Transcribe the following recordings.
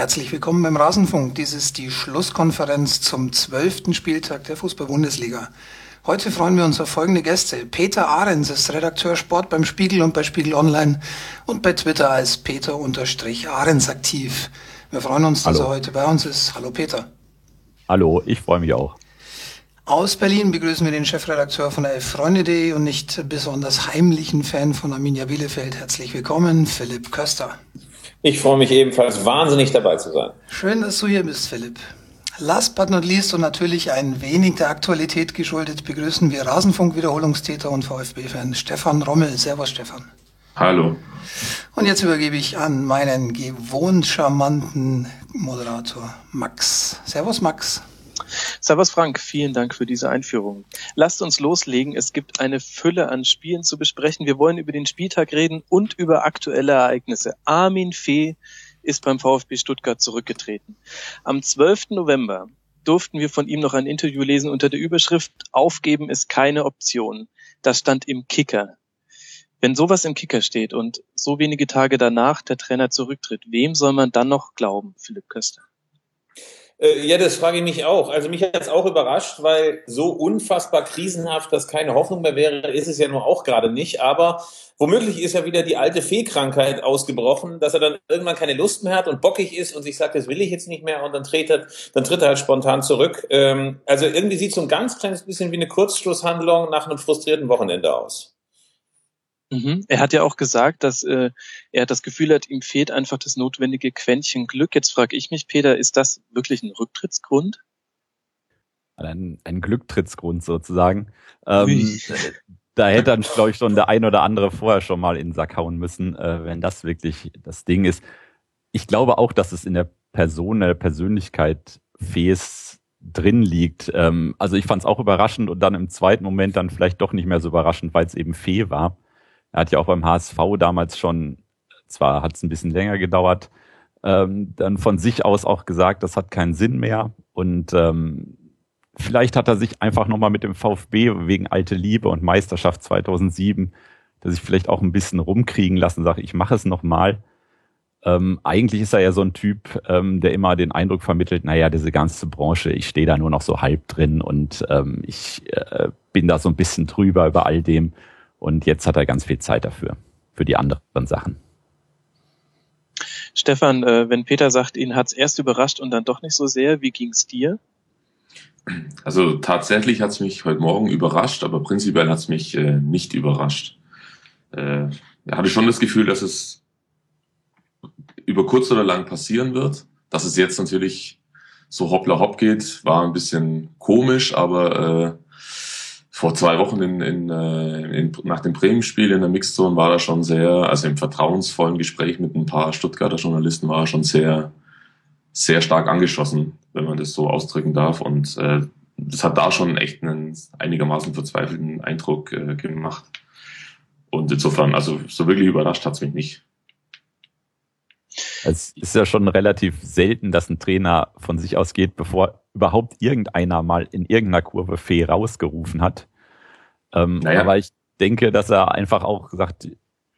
Herzlich willkommen beim Rasenfunk. Dies ist die Schlusskonferenz zum zwölften Spieltag der Fußball-Bundesliga. Heute freuen wir uns auf folgende Gäste. Peter Ahrens ist Redakteur Sport beim Spiegel und bei Spiegel Online und bei Twitter als Peter-Ahrens aktiv. Wir freuen uns, dass Hallo. er heute bei uns ist. Hallo Peter. Hallo, ich freue mich auch. Aus Berlin begrüßen wir den Chefredakteur von der Elf-Freunde.de und nicht besonders heimlichen Fan von Arminia Bielefeld. Herzlich willkommen, Philipp Köster. Ich freue mich ebenfalls wahnsinnig dabei zu sein. Schön, dass du hier bist, Philipp. Last but not least und natürlich ein wenig der Aktualität geschuldet begrüßen wir Rasenfunk-Wiederholungstäter und VfB-Fan Stefan Rommel. Servus, Stefan. Hallo. Und jetzt übergebe ich an meinen gewohnt charmanten Moderator Max. Servus, Max. Servus Frank, vielen Dank für diese Einführung. Lasst uns loslegen. Es gibt eine Fülle an Spielen zu besprechen. Wir wollen über den Spieltag reden und über aktuelle Ereignisse. Armin Fee ist beim VfB Stuttgart zurückgetreten. Am 12. November durften wir von ihm noch ein Interview lesen unter der Überschrift Aufgeben ist keine Option. Das stand im Kicker. Wenn sowas im Kicker steht und so wenige Tage danach der Trainer zurücktritt, wem soll man dann noch glauben, Philipp Köster? Äh, ja, das frage ich mich auch. Also mich hat es auch überrascht, weil so unfassbar krisenhaft, dass keine Hoffnung mehr wäre, ist es ja nur auch gerade nicht. Aber womöglich ist ja wieder die alte Fehlkrankheit ausgebrochen, dass er dann irgendwann keine Lust mehr hat und bockig ist und sich sagt, das will ich jetzt nicht mehr und dann tritt er, dann tritt er halt spontan zurück. Ähm, also irgendwie sieht so ein ganz kleines bisschen wie eine Kurzschlusshandlung nach einem frustrierten Wochenende aus. Mhm. Er hat ja auch gesagt, dass äh, er das Gefühl hat, ihm fehlt einfach das notwendige Quäntchen Glück. Jetzt frage ich mich, Peter, ist das wirklich ein Rücktrittsgrund? Ein, ein Glücktrittsgrund sozusagen. Ähm, da hätte dann, glaube ich, schon der ein oder andere vorher schon mal in den Sack hauen müssen, äh, wenn das wirklich das Ding ist. Ich glaube auch, dass es in der Person, der Persönlichkeit Fes drin liegt. Ähm, also ich fand es auch überraschend und dann im zweiten Moment dann vielleicht doch nicht mehr so überraschend, weil es eben Fee war. Er hat ja auch beim HSV damals schon, zwar hat es ein bisschen länger gedauert, ähm, dann von sich aus auch gesagt, das hat keinen Sinn mehr. Und ähm, vielleicht hat er sich einfach nochmal mit dem VfB wegen alte Liebe und Meisterschaft 2007, dass ich vielleicht auch ein bisschen rumkriegen lassen, sage ich mache es nochmal. Ähm, eigentlich ist er ja so ein Typ, ähm, der immer den Eindruck vermittelt, naja, diese ganze Branche, ich stehe da nur noch so halb drin und ähm, ich äh, bin da so ein bisschen drüber über all dem. Und jetzt hat er ganz viel Zeit dafür, für die anderen Sachen. Stefan, äh, wenn Peter sagt, ihn hat's erst überrascht und dann doch nicht so sehr, wie ging's dir? Also tatsächlich hat's mich heute Morgen überrascht, aber prinzipiell hat's mich äh, nicht überrascht. Äh, er hatte schon das Gefühl, dass es über kurz oder lang passieren wird. Dass es jetzt natürlich so hoppla hopp geht, war ein bisschen komisch, aber äh, vor zwei Wochen in, in, äh, in, nach dem Bremen-Spiel in der Mixzone war er schon sehr, also im vertrauensvollen Gespräch mit ein paar Stuttgarter Journalisten war er schon sehr, sehr stark angeschossen, wenn man das so ausdrücken darf. Und äh, das hat da schon echt einen einigermaßen verzweifelten Eindruck äh, gemacht. Und insofern, also so wirklich überrascht hat's mich nicht. Es ist ja schon relativ selten, dass ein Trainer von sich aus geht, bevor überhaupt irgendeiner mal in irgendeiner Kurve Fee rausgerufen hat. Ähm, naja. Aber ich denke, dass er einfach auch sagt,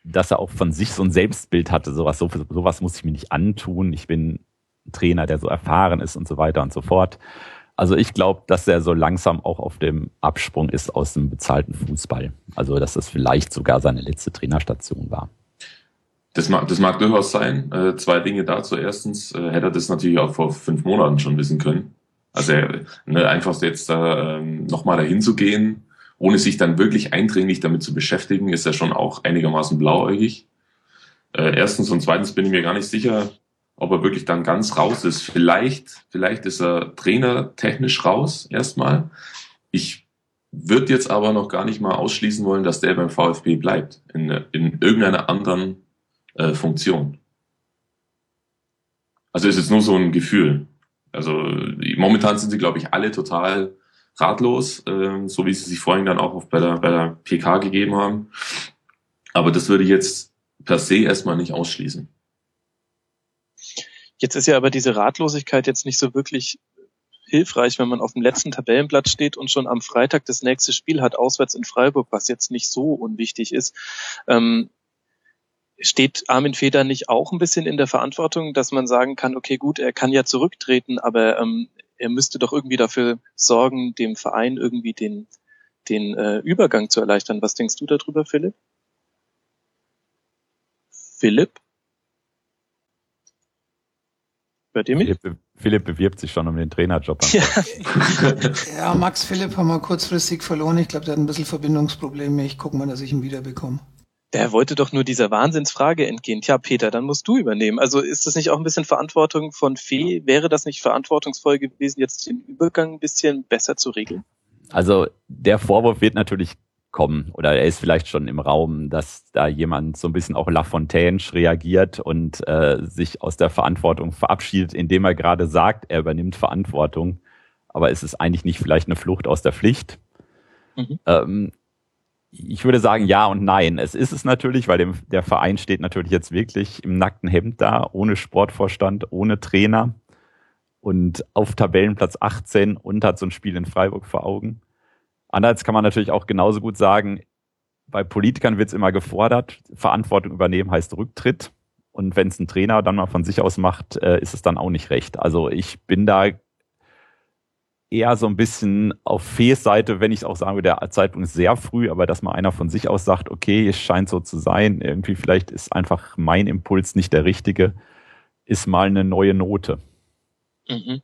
dass er auch von sich so ein Selbstbild hatte, sowas, so, sowas muss ich mir nicht antun. Ich bin ein Trainer, der so erfahren ist und so weiter und so fort. Also ich glaube, dass er so langsam auch auf dem Absprung ist aus dem bezahlten Fußball. Also dass das vielleicht sogar seine letzte Trainerstation war. Das mag, das mag durchaus sein. Äh, zwei Dinge dazu. Erstens äh, hätte er das natürlich auch vor fünf Monaten schon wissen können. Also ne, einfach jetzt da ähm, nochmal dahin zu gehen, ohne sich dann wirklich eindringlich damit zu beschäftigen, ist er schon auch einigermaßen blauäugig. Äh, erstens und zweitens bin ich mir gar nicht sicher, ob er wirklich dann ganz raus ist. Vielleicht, vielleicht ist er Trainer technisch raus erstmal. Ich würde jetzt aber noch gar nicht mal ausschließen wollen, dass der beim VfB bleibt in, in irgendeiner anderen äh, Funktion. Also ist jetzt nur so ein Gefühl. Also momentan sind sie, glaube ich, alle total ratlos, äh, so wie sie sich vorhin dann auch bei der, bei der PK gegeben haben. Aber das würde ich jetzt per se erstmal nicht ausschließen. Jetzt ist ja aber diese Ratlosigkeit jetzt nicht so wirklich hilfreich, wenn man auf dem letzten Tabellenblatt steht und schon am Freitag das nächste Spiel hat, auswärts in Freiburg, was jetzt nicht so unwichtig ist. Ähm, steht Armin Feder nicht auch ein bisschen in der Verantwortung, dass man sagen kann, okay, gut, er kann ja zurücktreten, aber ähm, er müsste doch irgendwie dafür sorgen, dem Verein irgendwie den, den äh, Übergang zu erleichtern. Was denkst du darüber, Philipp? Philipp? Hört ihr mich? Philipp, Philipp bewirbt sich schon um den Trainerjob. Ja. ja, Max Philipp haben wir kurzfristig verloren. Ich glaube, der hat ein bisschen Verbindungsprobleme. Ich gucke mal, dass ich ihn wiederbekomme. Der wollte doch nur dieser Wahnsinnsfrage entgehen. Tja, Peter, dann musst du übernehmen. Also ist das nicht auch ein bisschen Verantwortung von Fee? Wäre das nicht verantwortungsvoll gewesen, jetzt den Übergang ein bisschen besser zu regeln? Also der Vorwurf wird natürlich kommen oder er ist vielleicht schon im Raum, dass da jemand so ein bisschen auch Lafontaine reagiert und äh, sich aus der Verantwortung verabschiedet, indem er gerade sagt, er übernimmt Verantwortung, aber es ist eigentlich nicht vielleicht eine Flucht aus der Pflicht. Mhm. Ähm, ich würde sagen ja und nein. Es ist es natürlich, weil dem, der Verein steht natürlich jetzt wirklich im nackten Hemd da, ohne Sportvorstand, ohne Trainer und auf Tabellenplatz 18 und hat so ein Spiel in Freiburg vor Augen. Andererseits kann man natürlich auch genauso gut sagen, bei Politikern wird es immer gefordert, Verantwortung übernehmen heißt Rücktritt. Und wenn es ein Trainer dann mal von sich aus macht, äh, ist es dann auch nicht recht. Also ich bin da eher so ein bisschen auf Fees Seite, wenn ich auch sagen würde, der Zeitpunkt ist sehr früh, aber dass mal einer von sich aus sagt, okay, es scheint so zu sein, irgendwie vielleicht ist einfach mein Impuls nicht der richtige, ist mal eine neue Note. Mhm.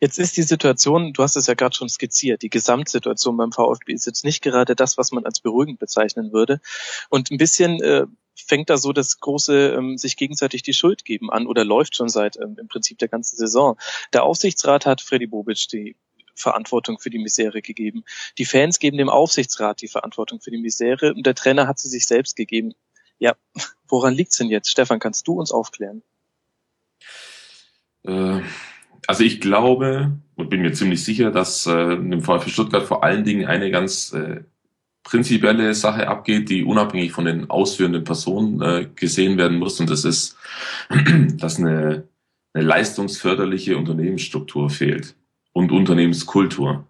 Jetzt ist die Situation, du hast es ja gerade schon skizziert, die Gesamtsituation beim VfB ist jetzt nicht gerade das, was man als beruhigend bezeichnen würde. Und ein bisschen äh, fängt da so das große ähm, sich gegenseitig die Schuld geben an oder läuft schon seit ähm, im Prinzip der ganzen Saison. Der Aufsichtsrat hat Freddy Bobic die Verantwortung für die Misere gegeben. Die Fans geben dem Aufsichtsrat die Verantwortung für die Misere und der Trainer hat sie sich selbst gegeben. Ja, woran liegt's denn jetzt? Stefan, kannst du uns aufklären? Äh, also ich glaube und bin mir ziemlich sicher, dass äh, im VfB Stuttgart vor allen Dingen eine ganz äh, prinzipielle Sache abgeht, die unabhängig von den ausführenden Personen äh, gesehen werden muss. Und das ist, dass eine, eine leistungsförderliche Unternehmensstruktur fehlt und Unternehmenskultur.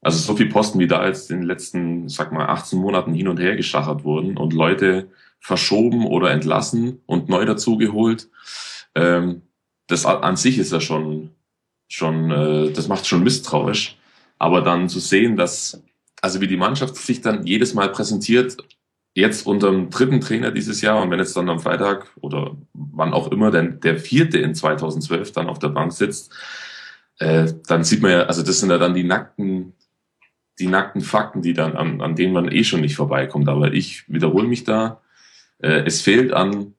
Also so viel Posten, wie da jetzt in den letzten, sag mal, 18 Monaten hin und her geschachert wurden und Leute verschoben oder entlassen und neu dazugeholt. Ähm, das an sich ist ja schon, schon, äh, das macht schon misstrauisch. Aber dann zu sehen, dass also wie die Mannschaft sich dann jedes Mal präsentiert, jetzt unter dem dritten Trainer dieses Jahr und wenn jetzt dann am Freitag oder wann auch immer denn der vierte in 2012 dann auf der Bank sitzt, äh, dann sieht man ja, also das sind ja dann die nackten, die nackten Fakten, die dann an, an denen man eh schon nicht vorbeikommt. Aber ich wiederhole mich da. Äh, es fehlt an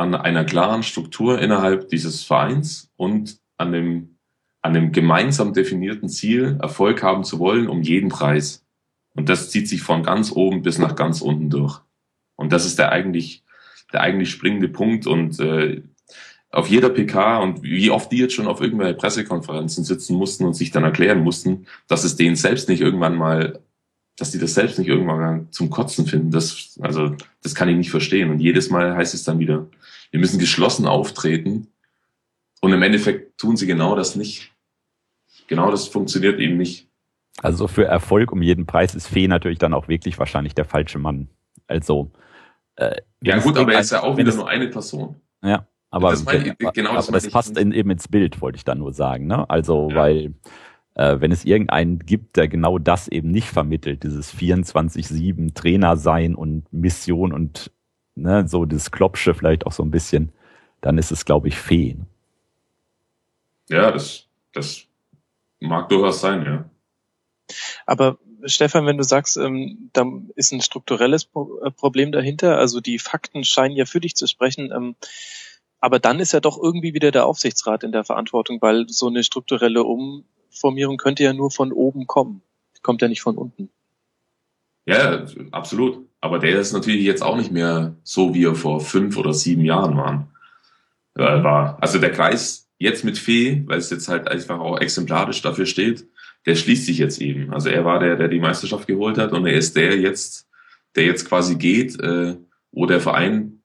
an einer klaren Struktur innerhalb dieses Vereins und an dem an dem gemeinsam definierten Ziel Erfolg haben zu wollen um jeden Preis. Und das zieht sich von ganz oben bis nach ganz unten durch. Und das ist der eigentlich, der eigentlich springende Punkt. Und äh, auf jeder PK und wie oft die jetzt schon auf irgendwelche Pressekonferenzen sitzen mussten und sich dann erklären mussten, dass es denen selbst nicht irgendwann mal, dass die das selbst nicht irgendwann mal zum Kotzen finden. Das, also, das kann ich nicht verstehen. Und jedes Mal heißt es dann wieder, wir müssen geschlossen auftreten. Und im Endeffekt tun sie genau das nicht. Genau das funktioniert eben nicht. Also für Erfolg um jeden Preis ist Fee natürlich dann auch wirklich wahrscheinlich der falsche Mann. Also äh, ja gut, aber er ist ja auch wieder nur eine Person. Ja, aber, das, mein, genau das, aber das passt in, eben ins Bild, wollte ich dann nur sagen. Ne? Also ja. weil äh, wenn es irgendeinen gibt, der genau das eben nicht vermittelt, dieses 24-7 Trainer sein und Mission und ne, so das Klopsche vielleicht auch so ein bisschen, dann ist es, glaube ich, Fee. Ne? Ja, das, das mag durchaus sein, ja. Aber Stefan, wenn du sagst, ähm, da ist ein strukturelles äh, Problem dahinter, also die Fakten scheinen ja für dich zu sprechen, ähm, aber dann ist ja doch irgendwie wieder der Aufsichtsrat in der Verantwortung, weil so eine strukturelle Umformierung könnte ja nur von oben kommen, kommt ja nicht von unten. Ja, absolut. Aber der ist natürlich jetzt auch nicht mehr so, wie er vor fünf oder sieben Jahren waren, äh, war. Also der Kreis jetzt mit Fee, weil es jetzt halt einfach auch exemplarisch dafür steht, der schließt sich jetzt eben. Also er war der, der die Meisterschaft geholt hat und er ist der jetzt, der jetzt quasi geht, äh, wo der Verein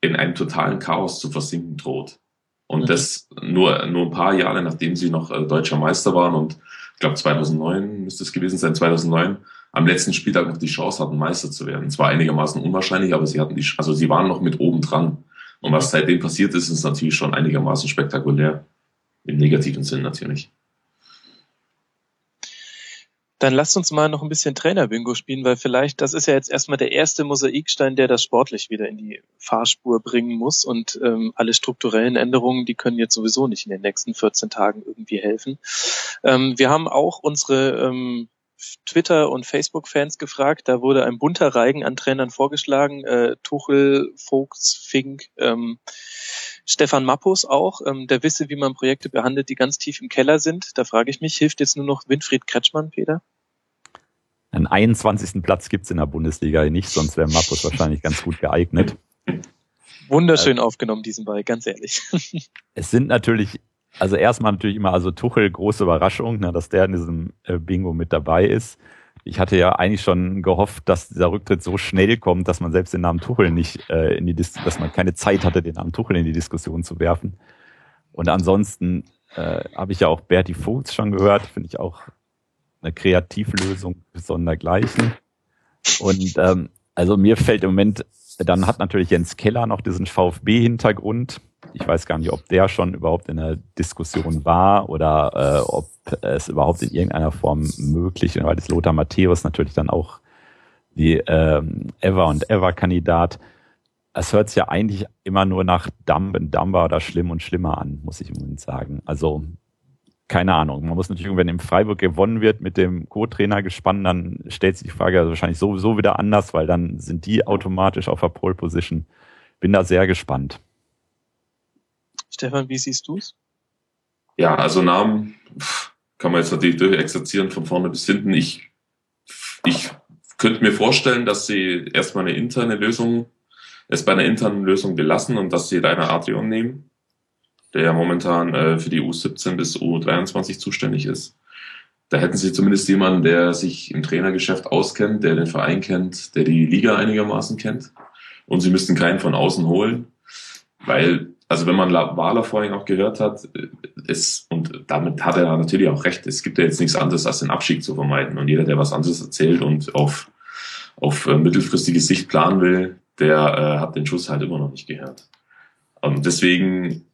in einem totalen Chaos zu versinken droht. Und mhm. das nur, nur ein paar Jahre, nachdem sie noch äh, deutscher Meister waren und ich glaube 2009 müsste es gewesen sein, 2009 am letzten Spieltag noch die Chance hatten, Meister zu werden. Zwar einigermaßen unwahrscheinlich, aber sie hatten die, also sie waren noch mit oben dran. Und was seitdem passiert ist, ist natürlich schon einigermaßen spektakulär. Im negativen Sinn natürlich. Dann lasst uns mal noch ein bisschen Trainer-Bingo spielen, weil vielleicht, das ist ja jetzt erstmal der erste Mosaikstein, der das sportlich wieder in die Fahrspur bringen muss. Und ähm, alle strukturellen Änderungen, die können jetzt sowieso nicht in den nächsten 14 Tagen irgendwie helfen. Ähm, wir haben auch unsere ähm, Twitter- und Facebook-Fans gefragt. Da wurde ein bunter Reigen an Trainern vorgeschlagen. Äh, Tuchel, Vogts, Fink, ähm, Stefan Mappus auch, ähm, der wisse, wie man Projekte behandelt, die ganz tief im Keller sind. Da frage ich mich, hilft jetzt nur noch Winfried Kretschmann, Peter? Einen 21. Platz gibt's in der Bundesliga nicht, sonst wäre Mappus wahrscheinlich ganz gut geeignet. Wunderschön äh, aufgenommen, diesen Ball, ganz ehrlich. Es sind natürlich, also erstmal natürlich immer, also Tuchel, große Überraschung, ne, dass der in diesem äh, Bingo mit dabei ist ich hatte ja eigentlich schon gehofft, dass dieser Rücktritt so schnell kommt, dass man selbst den Namen Tuchel nicht äh, in die Dis dass man keine Zeit hatte, den Namen Tuchel in die Diskussion zu werfen. Und ansonsten äh, habe ich ja auch Berti Vogts schon gehört, finde ich auch eine Kreativlösung sondergleichen. Und ähm, also mir fällt im Moment, dann hat natürlich Jens Keller noch diesen VfB-Hintergrund. Ich weiß gar nicht, ob der schon überhaupt in der Diskussion war oder äh, ob es überhaupt in irgendeiner Form möglich ist, weil das Lothar Matthäus natürlich dann auch die ähm, Ever und Ever-Kandidat. Es hört sich ja eigentlich immer nur nach Dumb und Dumber oder Schlimm und Schlimmer an, muss ich im Moment sagen. Also keine Ahnung. Man muss natürlich, wenn im Freiburg gewonnen wird mit dem Co-Trainer gespannt, dann stellt sich die Frage also wahrscheinlich sowieso wieder anders, weil dann sind die automatisch auf der Pole Position. Bin da sehr gespannt. Stefan, wie siehst du's? Ja, also Namen kann man jetzt natürlich durchexerzieren von vorne bis hinten. Ich, ich könnte mir vorstellen, dass sie erstmal eine interne Lösung, es bei einer internen Lösung belassen und dass sie Rainer Adrian nehmen, der ja momentan äh, für die U17 bis U23 zuständig ist. Da hätten sie zumindest jemanden, der sich im Trainergeschäft auskennt, der den Verein kennt, der die Liga einigermaßen kennt. Und sie müssten keinen von außen holen, weil also wenn man Wahler vorhin auch gehört hat, ist, und damit hat er natürlich auch recht, es gibt ja jetzt nichts anderes, als den Abschied zu vermeiden. Und jeder, der was anderes erzählt und auf, auf äh, mittelfristige Sicht planen will, der äh, hat den Schuss halt immer noch nicht gehört. Und deswegen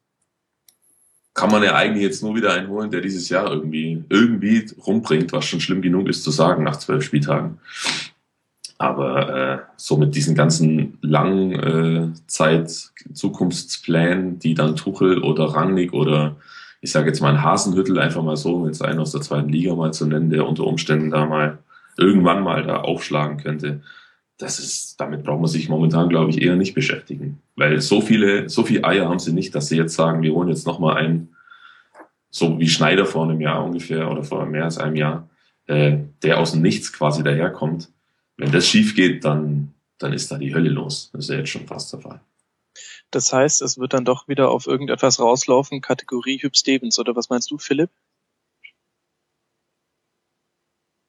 kann man ja eigentlich jetzt nur wieder einen holen, der dieses Jahr irgendwie, irgendwie rumbringt, was schon schlimm genug ist zu sagen nach zwölf Spieltagen. Aber äh, so mit diesen ganzen langen äh, Zeit Zukunftsplänen, die dann Tuchel oder Rangnick oder ich sage jetzt mal ein Hasenhüttel einfach mal so, jetzt einen aus der zweiten Liga mal zu nennen, der unter Umständen da mal irgendwann mal da aufschlagen könnte. Das ist, damit braucht man sich momentan, glaube ich, eher nicht beschäftigen. Weil so viele, so viele Eier haben sie nicht, dass sie jetzt sagen, wir holen jetzt nochmal einen, so wie Schneider vor einem Jahr ungefähr oder vor mehr als einem Jahr, äh, der aus dem Nichts quasi daherkommt wenn das schief geht, dann, dann ist da die Hölle los. Das ist ja jetzt schon fast der Fall. Das heißt, es wird dann doch wieder auf irgendetwas rauslaufen, Kategorie Hüb Stevens, oder was meinst du, Philipp?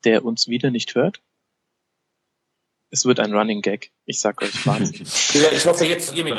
Der uns wieder nicht hört? Es wird ein Running Gag. Ich sag euch Wahnsinn. ich hoffe jetzt, ihr mich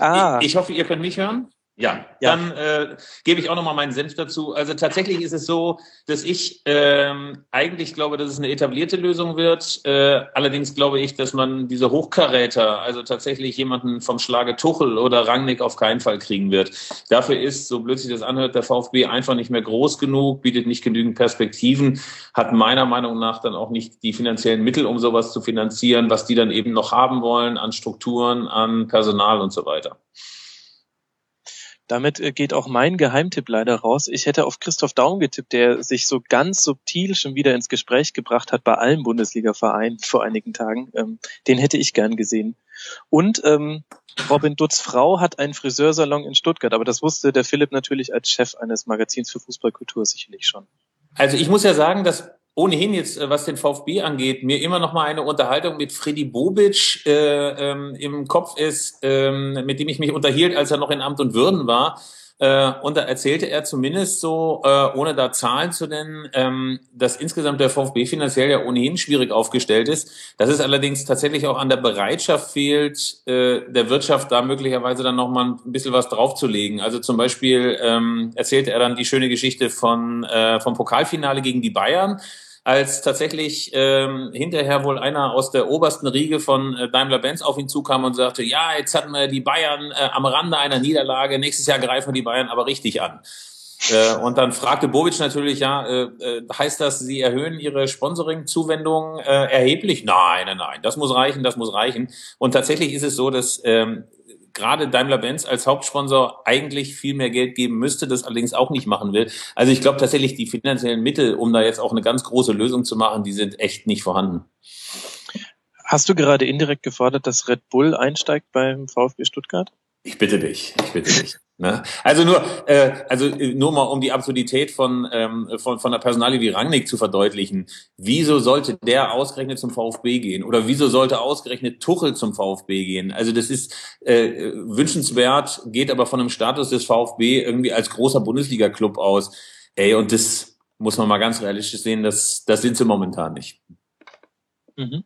ah. ich, ich hoffe, ihr könnt mich hören. Ja, ja, dann äh, gebe ich auch nochmal meinen Senf dazu. Also tatsächlich ist es so, dass ich ähm, eigentlich glaube, dass es eine etablierte Lösung wird. Äh, allerdings glaube ich, dass man diese Hochkaräter, also tatsächlich jemanden vom Schlage Tuchel oder Rangnick auf keinen Fall kriegen wird. Dafür ist, so blöd sich das anhört, der VfB einfach nicht mehr groß genug, bietet nicht genügend Perspektiven, hat meiner Meinung nach dann auch nicht die finanziellen Mittel, um sowas zu finanzieren, was die dann eben noch haben wollen an Strukturen, an Personal und so weiter. Damit äh, geht auch mein Geheimtipp leider raus. Ich hätte auf Christoph Daum getippt, der sich so ganz subtil schon wieder ins Gespräch gebracht hat bei allen Bundesliga-Vereinen vor einigen Tagen. Ähm, den hätte ich gern gesehen. Und ähm, Robin Dutz Frau hat einen Friseursalon in Stuttgart, aber das wusste der Philipp natürlich als Chef eines Magazins für Fußballkultur sicherlich schon. Also ich muss ja sagen, dass ohnehin jetzt, äh, was den VfB angeht, mir immer noch mal eine Unterhaltung mit Freddy Bobic äh, ähm, im Kopf ist, ähm, mit dem ich mich unterhielt, als er noch in Amt und Würden war. Äh, und da erzählte er zumindest so, äh, ohne da Zahlen zu nennen, ähm, dass insgesamt der VfB finanziell ja ohnehin schwierig aufgestellt ist. Dass es allerdings tatsächlich auch an der Bereitschaft fehlt, äh, der Wirtschaft da möglicherweise dann nochmal ein bisschen was draufzulegen. Also zum Beispiel ähm, erzählte er dann die schöne Geschichte von, äh, vom Pokalfinale gegen die Bayern als tatsächlich ähm, hinterher wohl einer aus der obersten Riege von äh, Daimler-Benz auf ihn zukam und sagte, ja, jetzt hatten wir die Bayern äh, am Rande einer Niederlage, nächstes Jahr greifen wir die Bayern aber richtig an. Äh, und dann fragte Bobic natürlich, ja, äh, äh, heißt das, Sie erhöhen Ihre Sponsoring-Zuwendung äh, erheblich? Nein, nein, nein, das muss reichen, das muss reichen. Und tatsächlich ist es so, dass ähm, gerade Daimler-Benz als Hauptsponsor eigentlich viel mehr Geld geben müsste, das allerdings auch nicht machen will. Also ich glaube tatsächlich, die finanziellen Mittel, um da jetzt auch eine ganz große Lösung zu machen, die sind echt nicht vorhanden. Hast du gerade indirekt gefordert, dass Red Bull einsteigt beim VfB Stuttgart? Ich bitte dich, ich bitte dich. Ne? Also nur, äh, also äh, nur mal um die Absurdität von ähm, von von der Personalie wie Rangnick zu verdeutlichen. Wieso sollte der ausgerechnet zum VfB gehen oder wieso sollte ausgerechnet Tuchel zum VfB gehen? Also das ist äh, wünschenswert, geht aber von dem Status des VfB irgendwie als großer Bundesliga-Club aus. Ey, und das muss man mal ganz realistisch sehen, das das sind sie momentan nicht. Mhm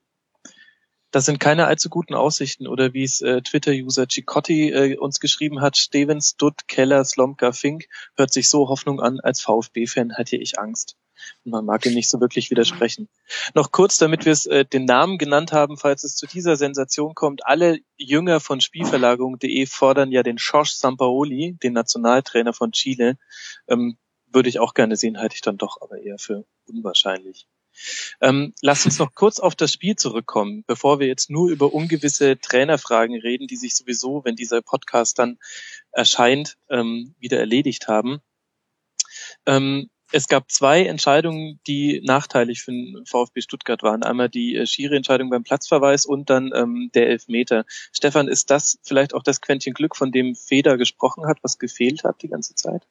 das sind keine allzu guten Aussichten oder wie es äh, Twitter-User Chicotti äh, uns geschrieben hat, Stevens, Dutt, Keller, Slomka, Fink, hört sich so Hoffnung an, als VfB-Fan hätte ich Angst. Man mag ihm nicht so wirklich widersprechen. Noch kurz, damit wir es äh, den Namen genannt haben, falls es zu dieser Sensation kommt. Alle Jünger von Spielverlagerung.de fordern ja den Josh Sampaoli, den Nationaltrainer von Chile. Ähm, würde ich auch gerne sehen, halte ich dann doch aber eher für unwahrscheinlich. Ähm, lass uns noch kurz auf das Spiel zurückkommen, bevor wir jetzt nur über ungewisse Trainerfragen reden, die sich sowieso, wenn dieser Podcast dann erscheint, ähm, wieder erledigt haben. Ähm, es gab zwei Entscheidungen, die nachteilig für den VfB Stuttgart waren. Einmal die äh, Schiri-Entscheidung beim Platzverweis und dann ähm, der Elfmeter. Stefan, ist das vielleicht auch das Quäntchen Glück, von dem Feder gesprochen hat, was gefehlt hat die ganze Zeit?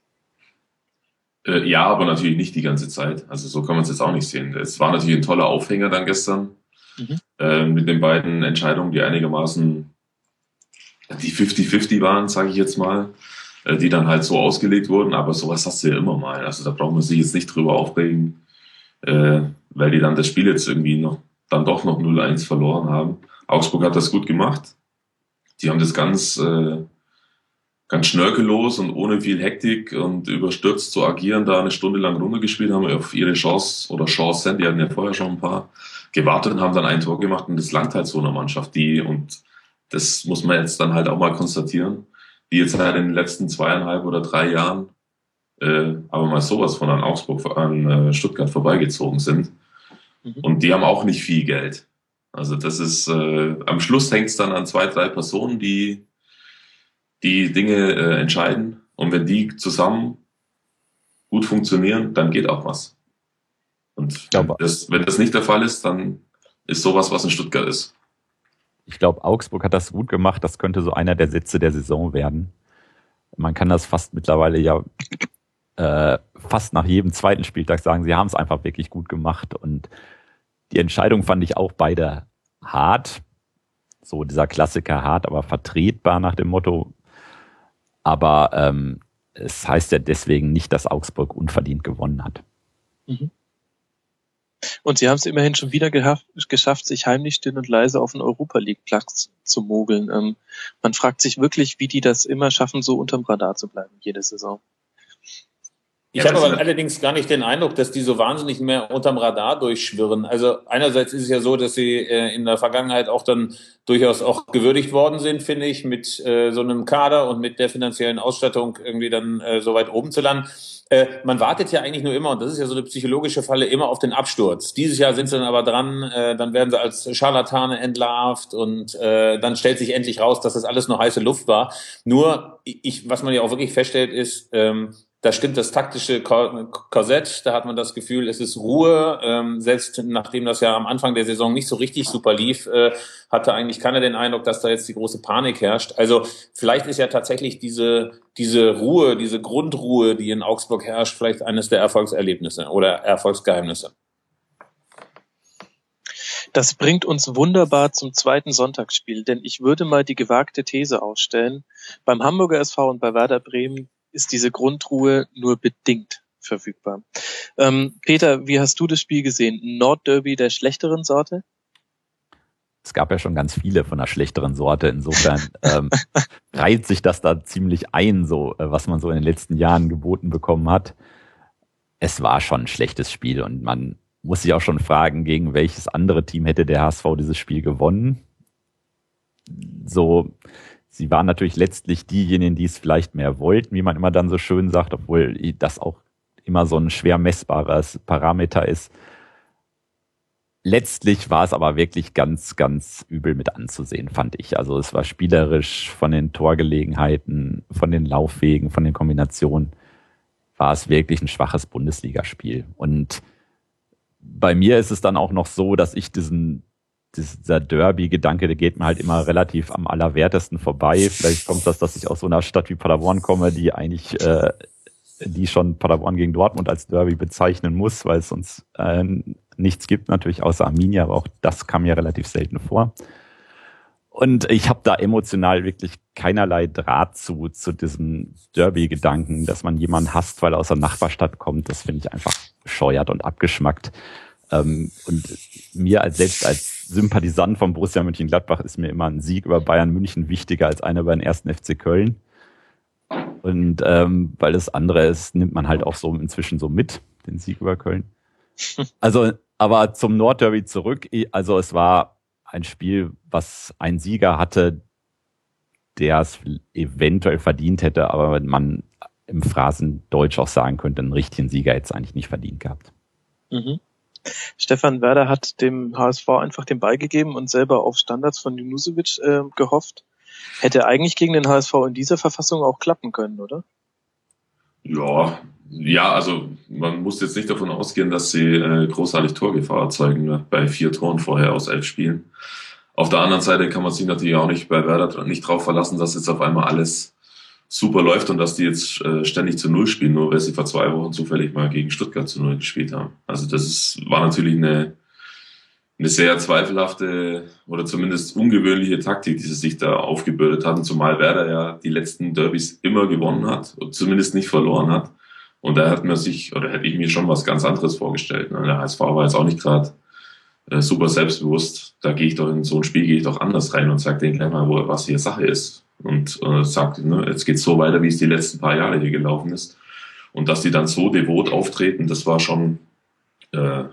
Äh, ja, aber natürlich nicht die ganze Zeit. Also so kann man es jetzt auch nicht sehen. Es war natürlich ein toller Aufhänger dann gestern mhm. äh, mit den beiden Entscheidungen, die einigermaßen die 50-50 waren, sage ich jetzt mal, äh, die dann halt so ausgelegt wurden. Aber sowas hast du ja immer mal. Also da braucht man sich jetzt nicht drüber aufregen, äh, weil die dann das Spiel jetzt irgendwie noch dann doch noch 0-1 verloren haben. Augsburg hat das gut gemacht. Die haben das ganz äh, ganz schnörkellos und ohne viel Hektik und überstürzt zu agieren, da eine Stunde lang runtergespielt, haben auf ihre Chance oder Chancen, die hatten ja vorher schon ein paar, gewartet und haben dann ein Tor gemacht und das langt halt so einer Mannschaft, die, und das muss man jetzt dann halt auch mal konstatieren, die jetzt halt in den letzten zweieinhalb oder drei Jahren äh, aber mal sowas von an Augsburg, an äh, Stuttgart vorbeigezogen sind. Mhm. Und die haben auch nicht viel Geld. Also das ist, äh, am Schluss hängt es dann an zwei, drei Personen, die die Dinge äh, entscheiden. Und wenn die zusammen gut funktionieren, dann geht auch was. Und wenn das, wenn das nicht der Fall ist, dann ist sowas, was in Stuttgart ist. Ich glaube, Augsburg hat das gut gemacht. Das könnte so einer der Sätze der Saison werden. Man kann das fast mittlerweile ja äh, fast nach jedem zweiten Spieltag sagen, sie haben es einfach wirklich gut gemacht. Und die Entscheidung fand ich auch beide hart. So dieser Klassiker hart, aber vertretbar nach dem Motto, aber ähm, es heißt ja deswegen nicht, dass Augsburg unverdient gewonnen hat. Mhm. Und sie haben es immerhin schon wieder geschafft, sich heimlich still und leise auf den Europa League Platz zu mogeln. Ähm, man fragt sich wirklich, wie die das immer schaffen, so unterm Radar zu bleiben, jede Saison. Ich habe aber allerdings gar nicht den Eindruck, dass die so wahnsinnig mehr unterm Radar durchschwirren. Also einerseits ist es ja so, dass sie äh, in der Vergangenheit auch dann durchaus auch gewürdigt worden sind, finde ich, mit äh, so einem Kader und mit der finanziellen Ausstattung irgendwie dann äh, so weit oben zu landen. Äh, man wartet ja eigentlich nur immer, und das ist ja so eine psychologische Falle, immer auf den Absturz. Dieses Jahr sind sie dann aber dran, äh, dann werden sie als Scharlatane entlarvt und äh, dann stellt sich endlich raus, dass das alles nur heiße Luft war. Nur, ich, was man ja auch wirklich feststellt, ist, ähm, da stimmt das taktische Korsett, da hat man das Gefühl, es ist Ruhe. Ähm, selbst nachdem das ja am Anfang der Saison nicht so richtig super lief, äh, hatte eigentlich keiner den Eindruck, dass da jetzt die große Panik herrscht. Also vielleicht ist ja tatsächlich diese, diese Ruhe, diese Grundruhe, die in Augsburg herrscht, vielleicht eines der Erfolgserlebnisse oder Erfolgsgeheimnisse. Das bringt uns wunderbar zum zweiten Sonntagsspiel, denn ich würde mal die gewagte These ausstellen. Beim Hamburger SV und bei Werder Bremen ist diese Grundruhe nur bedingt verfügbar. Ähm, Peter, wie hast du das Spiel gesehen? Nordderby der schlechteren Sorte? Es gab ja schon ganz viele von der schlechteren Sorte. Insofern ähm, reiht sich das da ziemlich ein, so äh, was man so in den letzten Jahren geboten bekommen hat. Es war schon ein schlechtes Spiel und man muss ich auch schon fragen, gegen welches andere Team hätte der HSV dieses Spiel gewonnen? So, sie waren natürlich letztlich diejenigen, die es vielleicht mehr wollten, wie man immer dann so schön sagt, obwohl das auch immer so ein schwer messbares Parameter ist. Letztlich war es aber wirklich ganz, ganz übel mit anzusehen, fand ich. Also es war spielerisch von den Torgelegenheiten, von den Laufwegen, von den Kombinationen, war es wirklich ein schwaches Bundesligaspiel. Und bei mir ist es dann auch noch so, dass ich diesen, dieser Derby-Gedanke, der geht mir halt immer relativ am allerwertesten vorbei. Vielleicht kommt das, dass ich aus so einer Stadt wie Paderborn komme, die eigentlich, äh, die schon Paderborn gegen Dortmund als Derby bezeichnen muss, weil es sonst äh, nichts gibt, natürlich außer Arminia, aber auch das kam ja relativ selten vor. Und ich habe da emotional wirklich keinerlei Draht zu, zu diesem Derby-Gedanken, dass man jemanden hasst, weil er aus der Nachbarstadt kommt. Das finde ich einfach bescheuert und abgeschmackt. Ähm, und mir als selbst als Sympathisant von Borussia Mönchengladbach ist mir immer ein Sieg über Bayern München wichtiger als einer über den ersten FC Köln. Und ähm, weil das andere ist, nimmt man halt auch so inzwischen so mit, den Sieg über Köln. Also, aber zum Nordderby zurück. Also es war ein Spiel, was ein Sieger hatte, der es eventuell verdient hätte, aber man im Phrasendeutsch auch sagen könnte, einen richtigen Sieger hätte es eigentlich nicht verdient gehabt. Mhm. Stefan Werder hat dem HSV einfach den Ball gegeben und selber auf Standards von Junusovic äh, gehofft. Hätte eigentlich gegen den HSV in dieser Verfassung auch klappen können, oder? Ja, ja, also man muss jetzt nicht davon ausgehen, dass sie äh, großartig Torgefahr erzeugen ne? bei vier Toren vorher aus elf Spielen. Auf der anderen Seite kann man sich natürlich auch nicht bei Werder nicht drauf verlassen, dass jetzt auf einmal alles super läuft und dass die jetzt äh, ständig zu Null spielen, nur weil sie vor zwei Wochen zufällig mal gegen Stuttgart zu Null gespielt haben. Also das ist, war natürlich eine, eine sehr zweifelhafte oder zumindest ungewöhnliche Taktik, die sie sich da aufgebürdet hatten, zumal Werder ja die letzten Derbys immer gewonnen hat und zumindest nicht verloren hat. Und da hat man sich, oder hätte ich mir schon was ganz anderes vorgestellt. Ne? Der HSV war jetzt auch nicht gerade äh, super selbstbewusst. Da gehe ich doch in so ein Spiel gehe ich doch anders rein und sage denen gleich mal, wo, was hier Sache ist. Und äh, sagt, ne, jetzt geht's so weiter, wie es die letzten paar Jahre hier gelaufen ist. Und dass die dann so devot auftreten, das war schon, äh,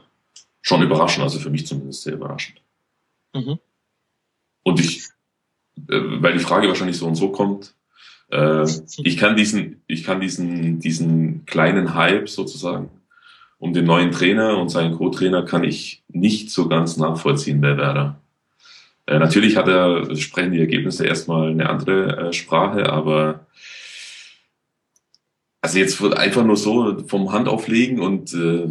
schon überraschend, also für mich zumindest sehr überraschend. Mhm. Und ich, äh, weil die Frage wahrscheinlich so und so kommt, äh, ich kann diesen, ich kann diesen, diesen kleinen Hype sozusagen um den neuen Trainer und seinen Co-Trainer kann ich nicht so ganz nachvollziehen bei Werder. Äh, natürlich hat er, sprechen die Ergebnisse erstmal eine andere äh, Sprache, aber also jetzt wird einfach nur so vom Handauflegen und äh,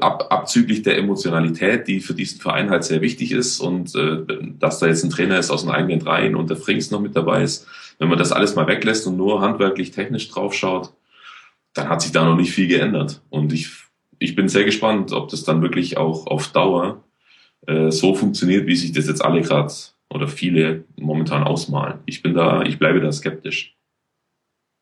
ab, abzüglich der Emotionalität, die für diesen Verein halt sehr wichtig ist und äh, dass da jetzt ein Trainer ist aus den eigenen Reihen und der Frings noch mit dabei ist, wenn man das alles mal weglässt und nur handwerklich technisch draufschaut, dann hat sich da noch nicht viel geändert. Und ich, ich bin sehr gespannt, ob das dann wirklich auch auf Dauer äh, so funktioniert, wie sich das jetzt alle gerade oder viele momentan ausmalen. Ich bin da, ich bleibe da skeptisch.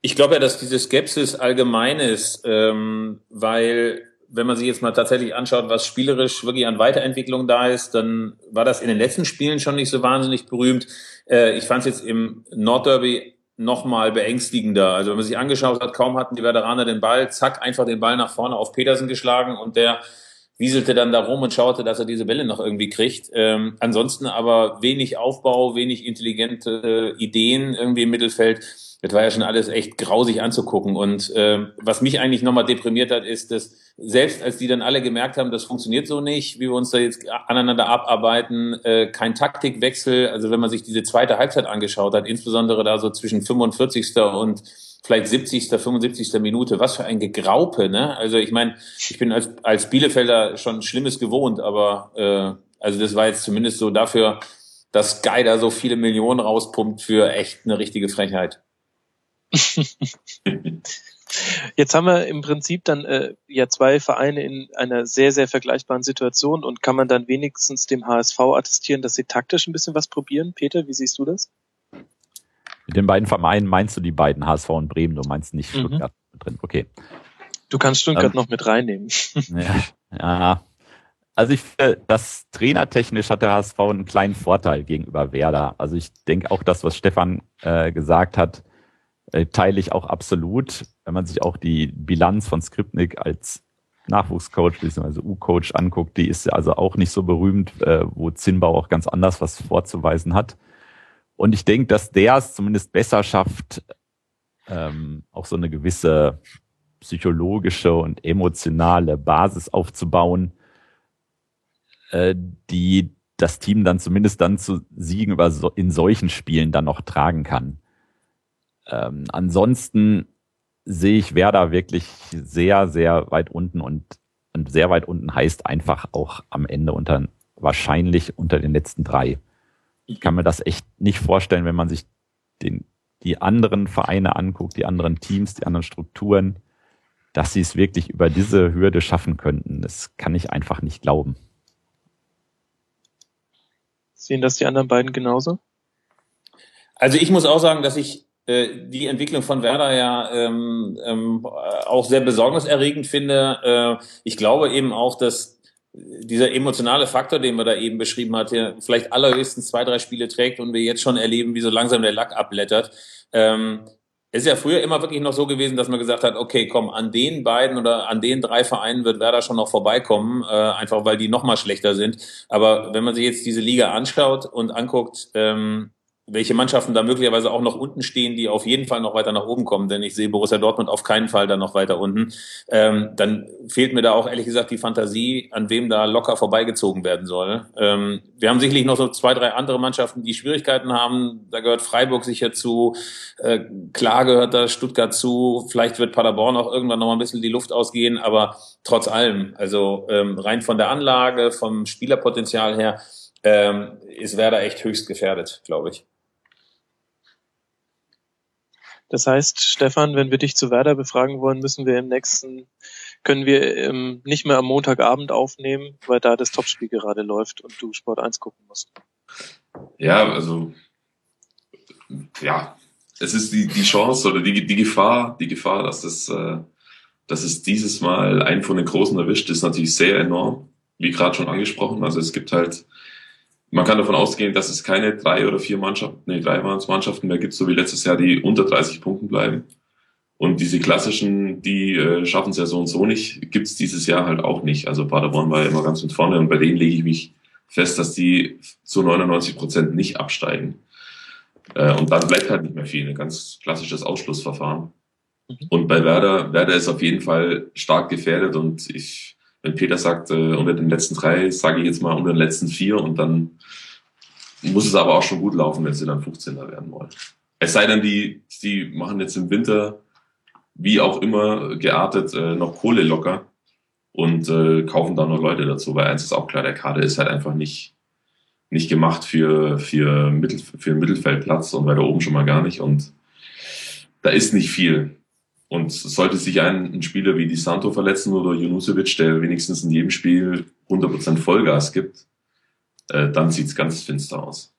Ich glaube ja, dass diese Skepsis allgemein ist, ähm, weil wenn man sich jetzt mal tatsächlich anschaut, was spielerisch wirklich an Weiterentwicklung da ist, dann war das in den letzten Spielen schon nicht so wahnsinnig berühmt. Äh, ich fand es jetzt im Nordderby noch mal beängstigender. Also wenn man sich angeschaut hat, kaum hatten die Veteraner den Ball, zack, einfach den Ball nach vorne auf Petersen geschlagen und der wieselte dann da rum und schaute, dass er diese Bälle noch irgendwie kriegt. Ähm, ansonsten aber wenig Aufbau, wenig intelligente äh, Ideen irgendwie im Mittelfeld. Das war ja schon alles echt grausig anzugucken. Und äh, was mich eigentlich nochmal deprimiert hat, ist, dass selbst als die dann alle gemerkt haben, das funktioniert so nicht, wie wir uns da jetzt aneinander abarbeiten, äh, kein Taktikwechsel. Also wenn man sich diese zweite Halbzeit angeschaut hat, insbesondere da so zwischen 45. und vielleicht 70., 75. Minute. Was für ein Gegraupe, ne? Also ich meine, ich bin als, als Bielefelder schon Schlimmes gewohnt, aber äh, also das war jetzt zumindest so dafür, dass Sky da so viele Millionen rauspumpt für echt eine richtige Frechheit. Jetzt haben wir im Prinzip dann äh, ja zwei Vereine in einer sehr, sehr vergleichbaren Situation und kann man dann wenigstens dem HSV attestieren, dass sie taktisch ein bisschen was probieren? Peter, wie siehst du das? Mit den beiden Vereinen meinst du die beiden HSV und Bremen, du meinst nicht mhm. Stuttgart mhm. drin. Okay. Du kannst Stuttgart ähm, noch mit reinnehmen. Ja, ja. Also ich finde, das trainertechnisch hat der HSV einen kleinen Vorteil gegenüber Werder. Also ich denke auch das, was Stefan äh, gesagt hat, äh, teile ich auch absolut. Wenn man sich auch die Bilanz von Skripnik als Nachwuchscoach bzw. U-Coach anguckt, die ist also auch nicht so berühmt, äh, wo Zinnbau auch ganz anders was vorzuweisen hat. Und ich denke, dass der es zumindest besser schafft, ähm, auch so eine gewisse psychologische und emotionale Basis aufzubauen, äh, die das Team dann zumindest dann zu Siegen über so, in solchen Spielen dann noch tragen kann. Ähm, ansonsten sehe ich Werder wirklich sehr, sehr weit unten und, und sehr weit unten heißt einfach auch am Ende unter, wahrscheinlich unter den letzten drei. Ich kann mir das echt nicht vorstellen, wenn man sich den, die anderen Vereine anguckt, die anderen Teams, die anderen Strukturen, dass sie es wirklich über diese Hürde schaffen könnten. Das kann ich einfach nicht glauben. Sehen das die anderen beiden genauso? Also ich muss auch sagen, dass ich äh, die Entwicklung von Werder ja ähm, ähm, auch sehr besorgniserregend finde. Äh, ich glaube eben auch, dass dieser emotionale Faktor, den wir da eben beschrieben hat, der vielleicht allerhöchstens zwei, drei Spiele trägt und wir jetzt schon erleben, wie so langsam der Lack abblättert. Ähm, es ist ja früher immer wirklich noch so gewesen, dass man gesagt hat, okay, komm, an den beiden oder an den drei Vereinen wird Werder schon noch vorbeikommen, äh, einfach weil die noch mal schlechter sind. Aber wenn man sich jetzt diese Liga anschaut und anguckt, ähm, welche Mannschaften da möglicherweise auch noch unten stehen, die auf jeden Fall noch weiter nach oben kommen, denn ich sehe Borussia Dortmund auf keinen Fall dann noch weiter unten, ähm, dann fehlt mir da auch ehrlich gesagt die Fantasie, an wem da locker vorbeigezogen werden soll. Ähm, wir haben sicherlich noch so zwei, drei andere Mannschaften, die Schwierigkeiten haben. Da gehört Freiburg sicher zu, äh, klar gehört da Stuttgart zu, vielleicht wird Paderborn auch irgendwann noch mal ein bisschen die Luft ausgehen, aber trotz allem, also ähm, rein von der Anlage, vom Spielerpotenzial her, ähm, ist Werder echt höchst gefährdet, glaube ich. Das heißt, Stefan, wenn wir dich zu Werder befragen wollen, müssen wir im nächsten, können wir ähm, nicht mehr am Montagabend aufnehmen, weil da das Topspiel gerade läuft und du Sport 1 gucken musst. Ja, also ja, es ist die, die Chance oder die, die Gefahr, die Gefahr, dass das, äh, dass es dieses Mal einen von den Großen erwischt, ist natürlich sehr enorm, wie gerade schon angesprochen. Also es gibt halt man kann davon ausgehen, dass es keine drei oder vier Mannschaften, nee, drei Mannschaften mehr gibt, so wie letztes Jahr, die unter 30 Punkten bleiben. Und diese klassischen, die äh, schaffen es ja so und so nicht, gibt es dieses Jahr halt auch nicht. Also Paderborn war ja immer ganz mit vorne und bei denen lege ich mich fest, dass die zu 99 Prozent nicht absteigen. Äh, und dann bleibt halt nicht mehr viel, ein ganz klassisches Ausschlussverfahren. Mhm. Und bei Werder, Werder ist auf jeden Fall stark gefährdet und ich wenn Peter sagt, äh, unter den letzten drei, sage ich jetzt mal unter den letzten vier und dann muss es aber auch schon gut laufen, wenn sie dann 15er werden wollen. Es sei denn, die, die machen jetzt im Winter, wie auch immer, geartet, äh, noch Kohle locker und äh, kaufen da noch Leute dazu, weil eins ist auch klar, der Kader ist halt einfach nicht, nicht gemacht für, für, Mittel, für einen Mittelfeldplatz und weiter oben schon mal gar nicht und da ist nicht viel. Und sollte sich ein, ein Spieler wie Di Santo verletzen oder Junusovic, der wenigstens in jedem Spiel 100% Vollgas gibt, äh, dann sieht's ganz finster aus.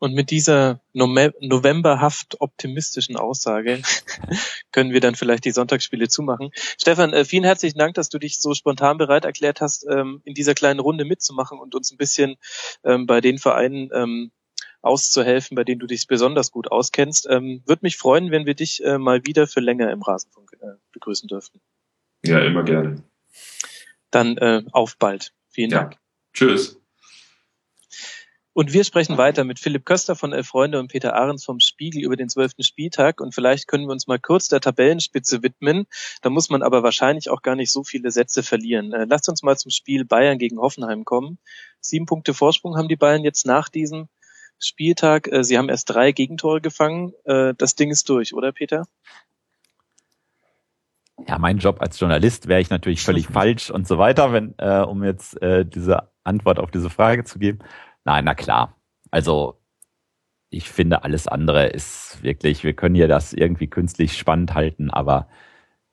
Und mit dieser novemberhaft optimistischen Aussage können wir dann vielleicht die Sonntagsspiele zumachen. Stefan, äh, vielen herzlichen Dank, dass du dich so spontan bereit erklärt hast, ähm, in dieser kleinen Runde mitzumachen und uns ein bisschen ähm, bei den Vereinen ähm, auszuhelfen, bei denen du dich besonders gut auskennst. Ähm, Würde mich freuen, wenn wir dich äh, mal wieder für länger im Rasenfunk äh, begrüßen dürften. Ja, immer gerne. Dann äh, auf bald. Vielen ja. Dank. Tschüss. Und wir sprechen weiter mit Philipp Köster von Elf Freunde und Peter Ahrens vom Spiegel über den zwölften Spieltag. Und vielleicht können wir uns mal kurz der Tabellenspitze widmen. Da muss man aber wahrscheinlich auch gar nicht so viele Sätze verlieren. Äh, lasst uns mal zum Spiel Bayern gegen Hoffenheim kommen. Sieben Punkte Vorsprung haben die Bayern jetzt nach diesem Spieltag. Äh, sie haben erst drei Gegentore gefangen. Äh, das Ding ist durch, oder Peter? Ja, mein Job als Journalist wäre ich natürlich völlig falsch und so weiter, wenn, äh, um jetzt äh, diese Antwort auf diese Frage zu geben. Nein, na klar. Also ich finde, alles andere ist wirklich, wir können hier das irgendwie künstlich spannend halten, aber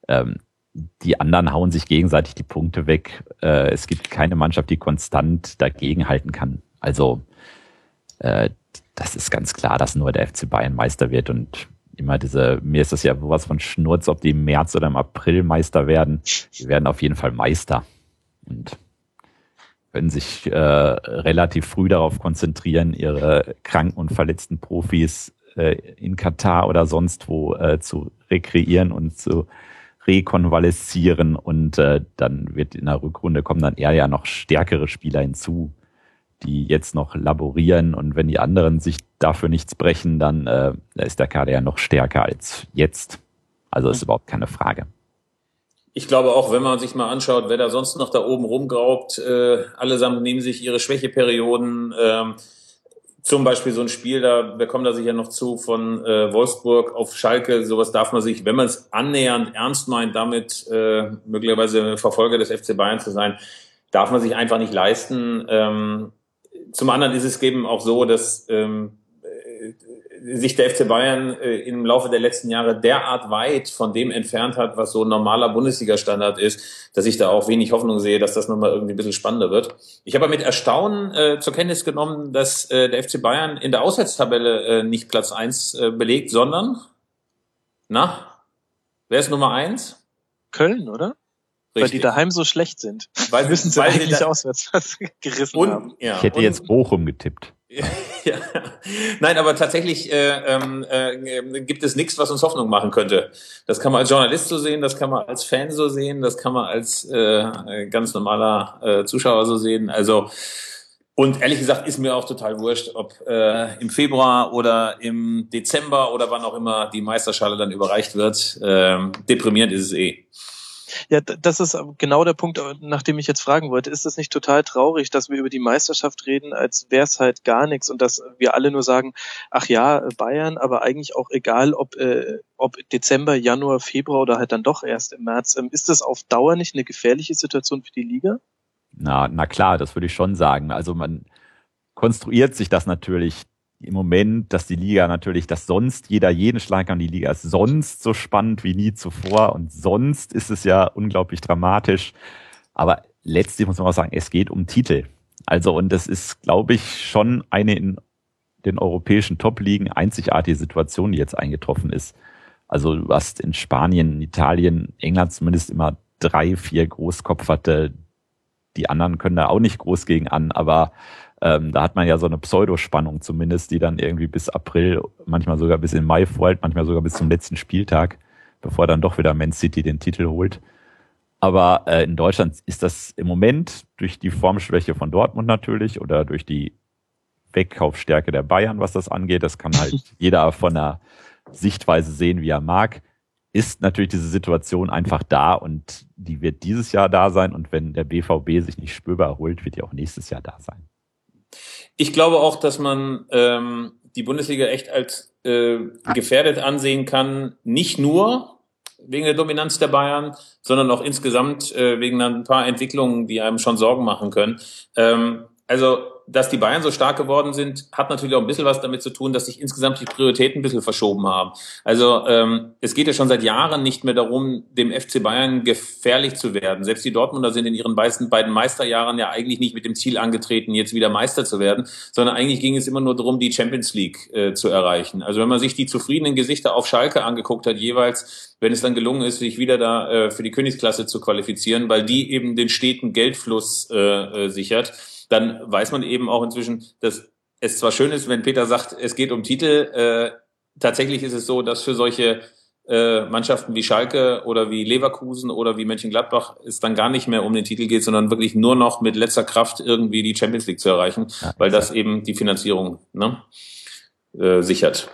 ähm, die anderen hauen sich gegenseitig die Punkte weg. Äh, es gibt keine Mannschaft, die konstant dagegen halten kann. Also äh, das ist ganz klar, dass nur der FC Bayern Meister wird und immer diese, mir ist das ja sowas von Schnurz, ob die im März oder im April Meister werden. Die werden auf jeden Fall Meister und können sich äh, relativ früh darauf konzentrieren, ihre kranken und verletzten Profis äh, in Katar oder sonst wo äh, zu rekreieren und zu rekonvaleszieren und äh, dann wird in der Rückrunde kommen dann eher ja noch stärkere Spieler hinzu, die jetzt noch laborieren und wenn die anderen sich dafür nichts brechen, dann äh, ist der Kader ja noch stärker als jetzt. Also ist überhaupt keine Frage. Ich glaube auch, wenn man sich mal anschaut, wer da sonst noch da oben rumgraubt, äh, allesamt nehmen sich ihre Schwächeperioden. Ähm, zum Beispiel so ein Spiel, da wir kommen da sicher noch zu, von äh, Wolfsburg auf Schalke, sowas darf man sich, wenn man es annähernd ernst meint, damit äh, möglicherweise Verfolger des FC Bayern zu sein, darf man sich einfach nicht leisten. Ähm, zum anderen ist es eben auch so, dass ähm, sich der FC Bayern äh, im Laufe der letzten Jahre derart weit von dem entfernt hat, was so ein normaler Bundesliga-Standard ist, dass ich da auch wenig Hoffnung sehe, dass das nochmal irgendwie ein bisschen spannender wird. Ich habe mit Erstaunen äh, zur Kenntnis genommen, dass äh, der FC Bayern in der Auswärtstabelle äh, nicht Platz eins äh, belegt, sondern, na, wer ist Nummer eins? Köln, oder? Richtig. Weil die daheim so schlecht sind. Weil müssen sie eigentlich da auswärts gerissen und, haben. Ja, ich hätte jetzt Bochum getippt. ja. Nein, aber tatsächlich äh, ähm, äh, gibt es nichts, was uns Hoffnung machen könnte. Das kann man als Journalist so sehen, das kann man als Fan so sehen, das kann man als äh, ganz normaler äh, Zuschauer so sehen. Also und ehrlich gesagt ist mir auch total wurscht, ob äh, im Februar oder im Dezember oder wann auch immer die Meisterschale dann überreicht wird. Ähm, deprimierend ist es eh. Ja, das ist genau der Punkt, nach dem ich jetzt fragen wollte. Ist es nicht total traurig, dass wir über die Meisterschaft reden, als wäre es halt gar nichts und dass wir alle nur sagen, ach ja, Bayern, aber eigentlich auch egal, ob, äh, ob Dezember, Januar, Februar oder halt dann doch erst im März. Ähm, ist das auf Dauer nicht eine gefährliche Situation für die Liga? Na, na klar, das würde ich schon sagen. Also man konstruiert sich das natürlich im Moment, dass die Liga natürlich, dass sonst jeder jeden Schlag kann. Die Liga ist sonst so spannend wie nie zuvor und sonst ist es ja unglaublich dramatisch. Aber letztlich muss man auch sagen, es geht um Titel. Also und das ist, glaube ich, schon eine in den europäischen Top-Ligen einzigartige Situation, die jetzt eingetroffen ist. Also du hast in Spanien, Italien, England zumindest immer drei, vier Großkopferte. Die anderen können da auch nicht groß gegen an, aber ähm, da hat man ja so eine Pseudospannung zumindest, die dann irgendwie bis April, manchmal sogar bis in Mai vorhält, manchmal sogar bis zum letzten Spieltag, bevor dann doch wieder Man City den Titel holt. Aber äh, in Deutschland ist das im Moment durch die Formschwäche von Dortmund natürlich oder durch die Wegkaufstärke der Bayern, was das angeht. Das kann halt jeder von der Sichtweise sehen, wie er mag. Ist natürlich diese Situation einfach da und die wird dieses Jahr da sein. Und wenn der BVB sich nicht spürbar erholt, wird die auch nächstes Jahr da sein. Ich glaube auch, dass man ähm, die Bundesliga echt als äh, gefährdet ansehen kann, nicht nur wegen der Dominanz der Bayern, sondern auch insgesamt äh, wegen ein paar Entwicklungen, die einem schon Sorgen machen können. Ähm, also dass die Bayern so stark geworden sind, hat natürlich auch ein bisschen was damit zu tun, dass sich insgesamt die Prioritäten ein bisschen verschoben haben. Also ähm, es geht ja schon seit Jahren nicht mehr darum, dem FC Bayern gefährlich zu werden. Selbst die Dortmunder sind in ihren beiden Meisterjahren ja eigentlich nicht mit dem Ziel angetreten, jetzt wieder Meister zu werden, sondern eigentlich ging es immer nur darum, die Champions League äh, zu erreichen. Also wenn man sich die zufriedenen Gesichter auf Schalke angeguckt hat, jeweils, wenn es dann gelungen ist, sich wieder da äh, für die Königsklasse zu qualifizieren, weil die eben den steten Geldfluss äh, äh, sichert, dann weiß man eben auch inzwischen, dass es zwar schön ist, wenn Peter sagt, es geht um Titel, äh, tatsächlich ist es so, dass für solche äh, Mannschaften wie Schalke oder wie Leverkusen oder wie Mönchengladbach es dann gar nicht mehr um den Titel geht, sondern wirklich nur noch mit letzter Kraft irgendwie die Champions League zu erreichen, ja, weil das eben die Finanzierung ne, äh, sichert.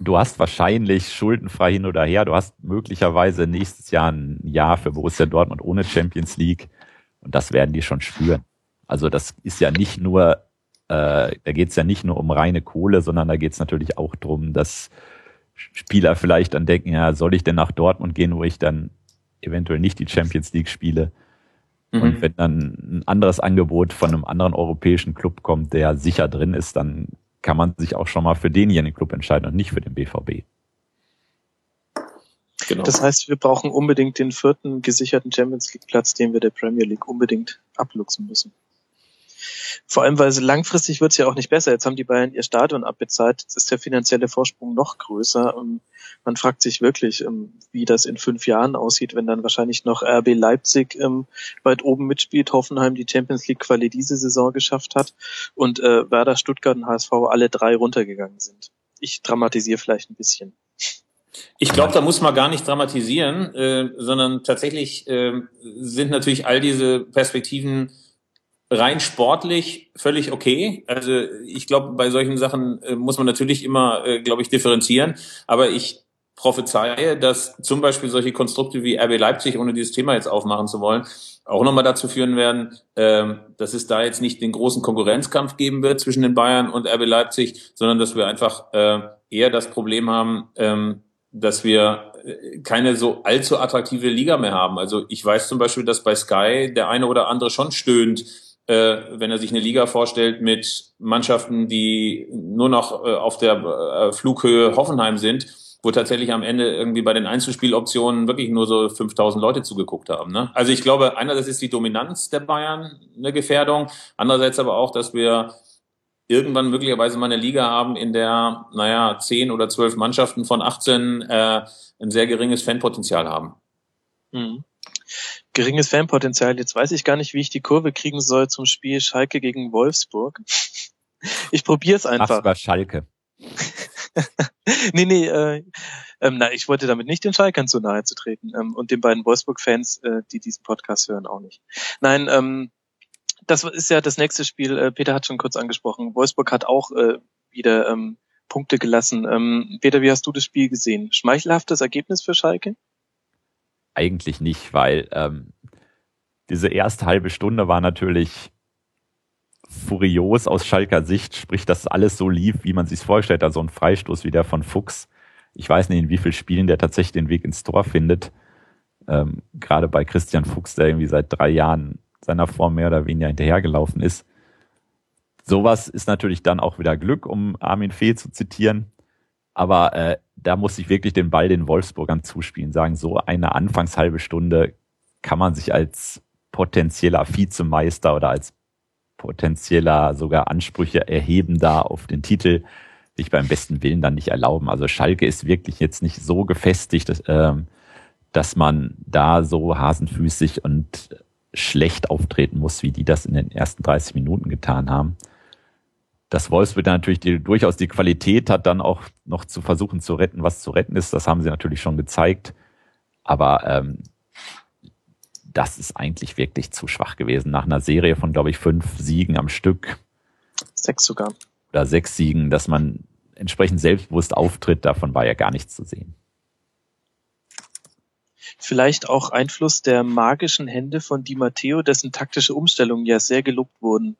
Du hast wahrscheinlich schuldenfrei hin oder her. Du hast möglicherweise nächstes Jahr ein Jahr für Borussia Dortmund ohne Champions League. Und das werden die schon spüren. Also das ist ja nicht nur, äh, da geht es ja nicht nur um reine Kohle, sondern da geht es natürlich auch drum, dass Spieler vielleicht dann denken, ja, soll ich denn nach Dortmund gehen, wo ich dann eventuell nicht die Champions League spiele? Mhm. Und wenn dann ein anderes Angebot von einem anderen europäischen Club kommt, der sicher drin ist, dann kann man sich auch schon mal für denjenigen Club entscheiden und nicht für den BVB. Genau. Das heißt, wir brauchen unbedingt den vierten gesicherten Champions League Platz, den wir der Premier League unbedingt abluchsen müssen. Vor allem, weil langfristig wird es ja auch nicht besser. Jetzt haben die Bayern ihr Stadion abbezahlt. Jetzt ist der finanzielle Vorsprung noch größer. Und man fragt sich wirklich, ähm, wie das in fünf Jahren aussieht, wenn dann wahrscheinlich noch RB Leipzig ähm, weit oben mitspielt, Hoffenheim die Champions League Quali diese Saison geschafft hat und äh, Werder, Stuttgart und HSV alle drei runtergegangen sind. Ich dramatisiere vielleicht ein bisschen. Ich glaube, da muss man gar nicht dramatisieren, äh, sondern tatsächlich äh, sind natürlich all diese Perspektiven rein sportlich völlig okay. Also ich glaube, bei solchen Sachen äh, muss man natürlich immer, äh, glaube ich, differenzieren. Aber ich prophezeie, dass zum Beispiel solche Konstrukte wie RB Leipzig, ohne dieses Thema jetzt aufmachen zu wollen, auch nochmal dazu führen werden, ähm, dass es da jetzt nicht den großen Konkurrenzkampf geben wird zwischen den Bayern und RB Leipzig, sondern dass wir einfach äh, eher das Problem haben, ähm, dass wir äh, keine so allzu attraktive Liga mehr haben. Also ich weiß zum Beispiel, dass bei Sky der eine oder andere schon stöhnt, wenn er sich eine Liga vorstellt mit Mannschaften, die nur noch äh, auf der äh, Flughöhe Hoffenheim sind, wo tatsächlich am Ende irgendwie bei den Einzelspieloptionen wirklich nur so 5000 Leute zugeguckt haben. Ne? Also ich glaube, einerseits ist die Dominanz der Bayern eine Gefährdung, andererseits aber auch, dass wir irgendwann möglicherweise mal eine Liga haben, in der, naja, 10 oder 12 Mannschaften von 18 äh, ein sehr geringes Fanpotenzial haben. Mhm geringes Fanpotenzial. Jetzt weiß ich gar nicht, wie ich die Kurve kriegen soll zum Spiel Schalke gegen Wolfsburg. Ich probiere es einfach. Ach, sogar Schalke. nee, nee, äh, ähm, na, ich wollte damit nicht den Schalkern zu nahe zu treten ähm, und den beiden Wolfsburg-Fans, äh, die diesen Podcast hören, auch nicht. Nein, ähm, das ist ja das nächste Spiel. Äh, Peter hat schon kurz angesprochen. Wolfsburg hat auch äh, wieder ähm, Punkte gelassen. Ähm, Peter, wie hast du das Spiel gesehen? Schmeichelhaftes Ergebnis für Schalke? Eigentlich nicht, weil ähm, diese erste halbe Stunde war natürlich furios aus Schalker Sicht, sprich, dass alles so lief, wie man sich vorgestellt hat, so ein Freistoß wie der von Fuchs. Ich weiß nicht, in wie vielen Spielen der tatsächlich den Weg ins Tor findet. Ähm, Gerade bei Christian Fuchs, der irgendwie seit drei Jahren seiner Form mehr oder weniger hinterhergelaufen ist. Sowas ist natürlich dann auch wieder Glück, um Armin Fee zu zitieren. Aber äh, da muss ich wirklich den Ball den Wolfsburgern zuspielen, sagen, so eine Anfangshalbe Stunde kann man sich als potenzieller Vizemeister oder als potenzieller sogar Ansprüche erhebender auf den Titel sich beim besten Willen dann nicht erlauben. Also Schalke ist wirklich jetzt nicht so gefestigt, dass, ähm, dass man da so hasenfüßig und schlecht auftreten muss, wie die das in den ersten 30 Minuten getan haben dass Wolfsburg dann natürlich die, durchaus die Qualität hat, dann auch noch zu versuchen zu retten, was zu retten ist. Das haben sie natürlich schon gezeigt. Aber ähm, das ist eigentlich wirklich zu schwach gewesen. Nach einer Serie von, glaube ich, fünf Siegen am Stück. Sechs sogar. Oder sechs Siegen, dass man entsprechend selbstbewusst auftritt, davon war ja gar nichts zu sehen. Vielleicht auch Einfluss der magischen Hände von Di Matteo, dessen taktische Umstellungen ja sehr gelobt wurden.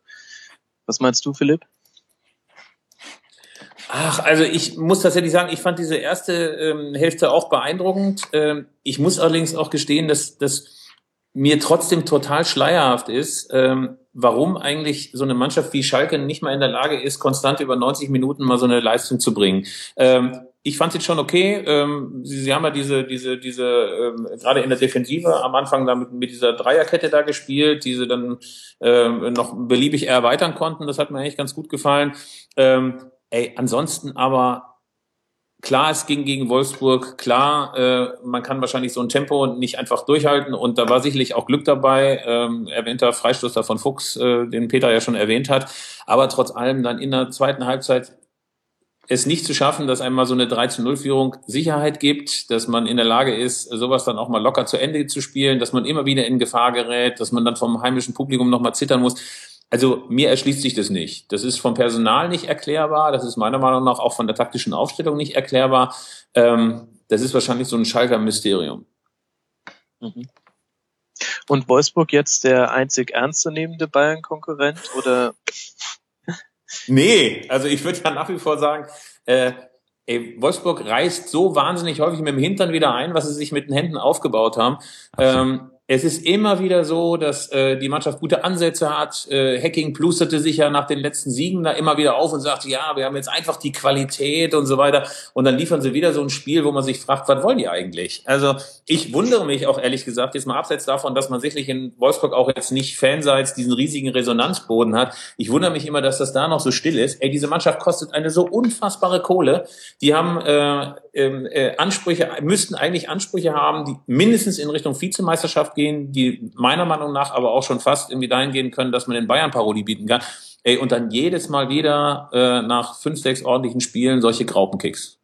Was meinst du, Philipp? Ach, also ich muss tatsächlich sagen, ich fand diese erste ähm, Hälfte auch beeindruckend. Ähm, ich muss allerdings auch gestehen, dass dass mir trotzdem total schleierhaft ist, ähm, warum eigentlich so eine Mannschaft wie Schalke nicht mal in der Lage ist, konstant über 90 Minuten mal so eine Leistung zu bringen. Ähm, ich fand es jetzt schon okay. Ähm, sie, sie haben ja diese, diese, diese, ähm, gerade in der Defensive am Anfang damit mit dieser Dreierkette da gespielt, die sie dann ähm, noch beliebig erweitern konnten. Das hat mir eigentlich ganz gut gefallen. Ähm, Ey, ansonsten aber klar, es ging gegen Wolfsburg, klar, äh, man kann wahrscheinlich so ein Tempo nicht einfach durchhalten und da war sicherlich auch Glück dabei, ähm, erwähnter Freistoß da von Fuchs, äh, den Peter ja schon erwähnt hat, aber trotz allem dann in der zweiten Halbzeit es nicht zu schaffen, dass einmal so eine 3 zu 0 Führung Sicherheit gibt, dass man in der Lage ist, sowas dann auch mal locker zu Ende zu spielen, dass man immer wieder in Gefahr gerät, dass man dann vom heimischen Publikum nochmal zittern muss also mir erschließt sich das nicht. Das ist vom Personal nicht erklärbar. Das ist meiner Meinung nach auch von der taktischen Aufstellung nicht erklärbar. Ähm, das ist wahrscheinlich so ein Schalker Mysterium. Mhm. Und Wolfsburg jetzt der einzig ernstzunehmende Bayern-Konkurrent oder? nee, also ich würde ja nach wie vor sagen, äh, ey, Wolfsburg reißt so wahnsinnig häufig mit dem Hintern wieder ein, was sie sich mit den Händen aufgebaut haben. Ähm, es ist immer wieder so, dass äh, die Mannschaft gute Ansätze hat. Äh, Hacking plusterte sich ja nach den letzten Siegen da immer wieder auf und sagte, ja, wir haben jetzt einfach die Qualität und so weiter. Und dann liefern sie wieder so ein Spiel, wo man sich fragt, was wollen die eigentlich? Also ich wundere mich auch ehrlich gesagt, jetzt mal abseits davon, dass man sicherlich in Wolfsburg auch jetzt nicht fanseits diesen riesigen Resonanzboden hat. Ich wundere mich immer, dass das da noch so still ist. Ey, diese Mannschaft kostet eine so unfassbare Kohle. Die haben äh, ähm, äh, Ansprüche, müssten eigentlich Ansprüche haben, die mindestens in Richtung Vizemeisterschaft gehen, die meiner Meinung nach aber auch schon fast irgendwie dahin gehen können, dass man den Bayern Parodie bieten kann. Ey, und dann jedes Mal wieder äh, nach fünf, sechs ordentlichen Spielen solche Graupenkicks.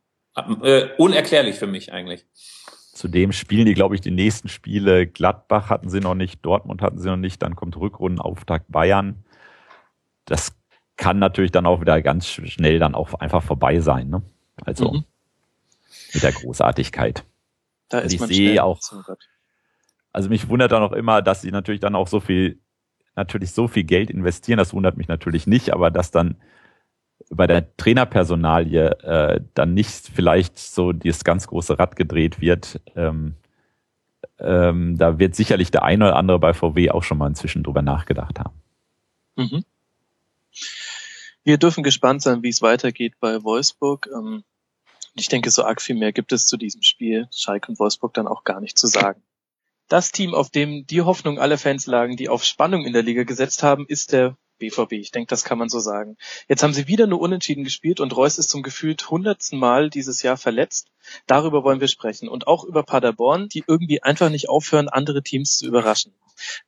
Äh, unerklärlich für mich eigentlich. Zudem spielen die, glaube ich, die nächsten Spiele. Gladbach hatten sie noch nicht, Dortmund hatten sie noch nicht, dann kommt Rückrundenauftakt Bayern. Das kann natürlich dann auch wieder ganz schnell dann auch einfach vorbei sein. Ne? Also mhm. mit der Großartigkeit. Da ist ich man sehe auch. Also mich wundert dann auch immer, dass sie natürlich dann auch so viel, natürlich so viel Geld investieren. Das wundert mich natürlich nicht, aber dass dann bei der Trainerpersonalie äh, dann nicht vielleicht so dieses ganz große Rad gedreht wird. Ähm, ähm, da wird sicherlich der eine oder andere bei VW auch schon mal inzwischen drüber nachgedacht haben. Mhm. Wir dürfen gespannt sein, wie es weitergeht bei Wolfsburg. Ähm, ich denke, so arg viel mehr gibt es zu diesem Spiel Schalke und Wolfsburg dann auch gar nicht zu sagen. Das Team, auf dem die Hoffnung aller Fans lagen, die auf Spannung in der Liga gesetzt haben, ist der BVB. Ich denke, das kann man so sagen. Jetzt haben sie wieder nur unentschieden gespielt und Reus ist zum gefühlt hundertsten Mal dieses Jahr verletzt. Darüber wollen wir sprechen und auch über Paderborn, die irgendwie einfach nicht aufhören, andere Teams zu überraschen.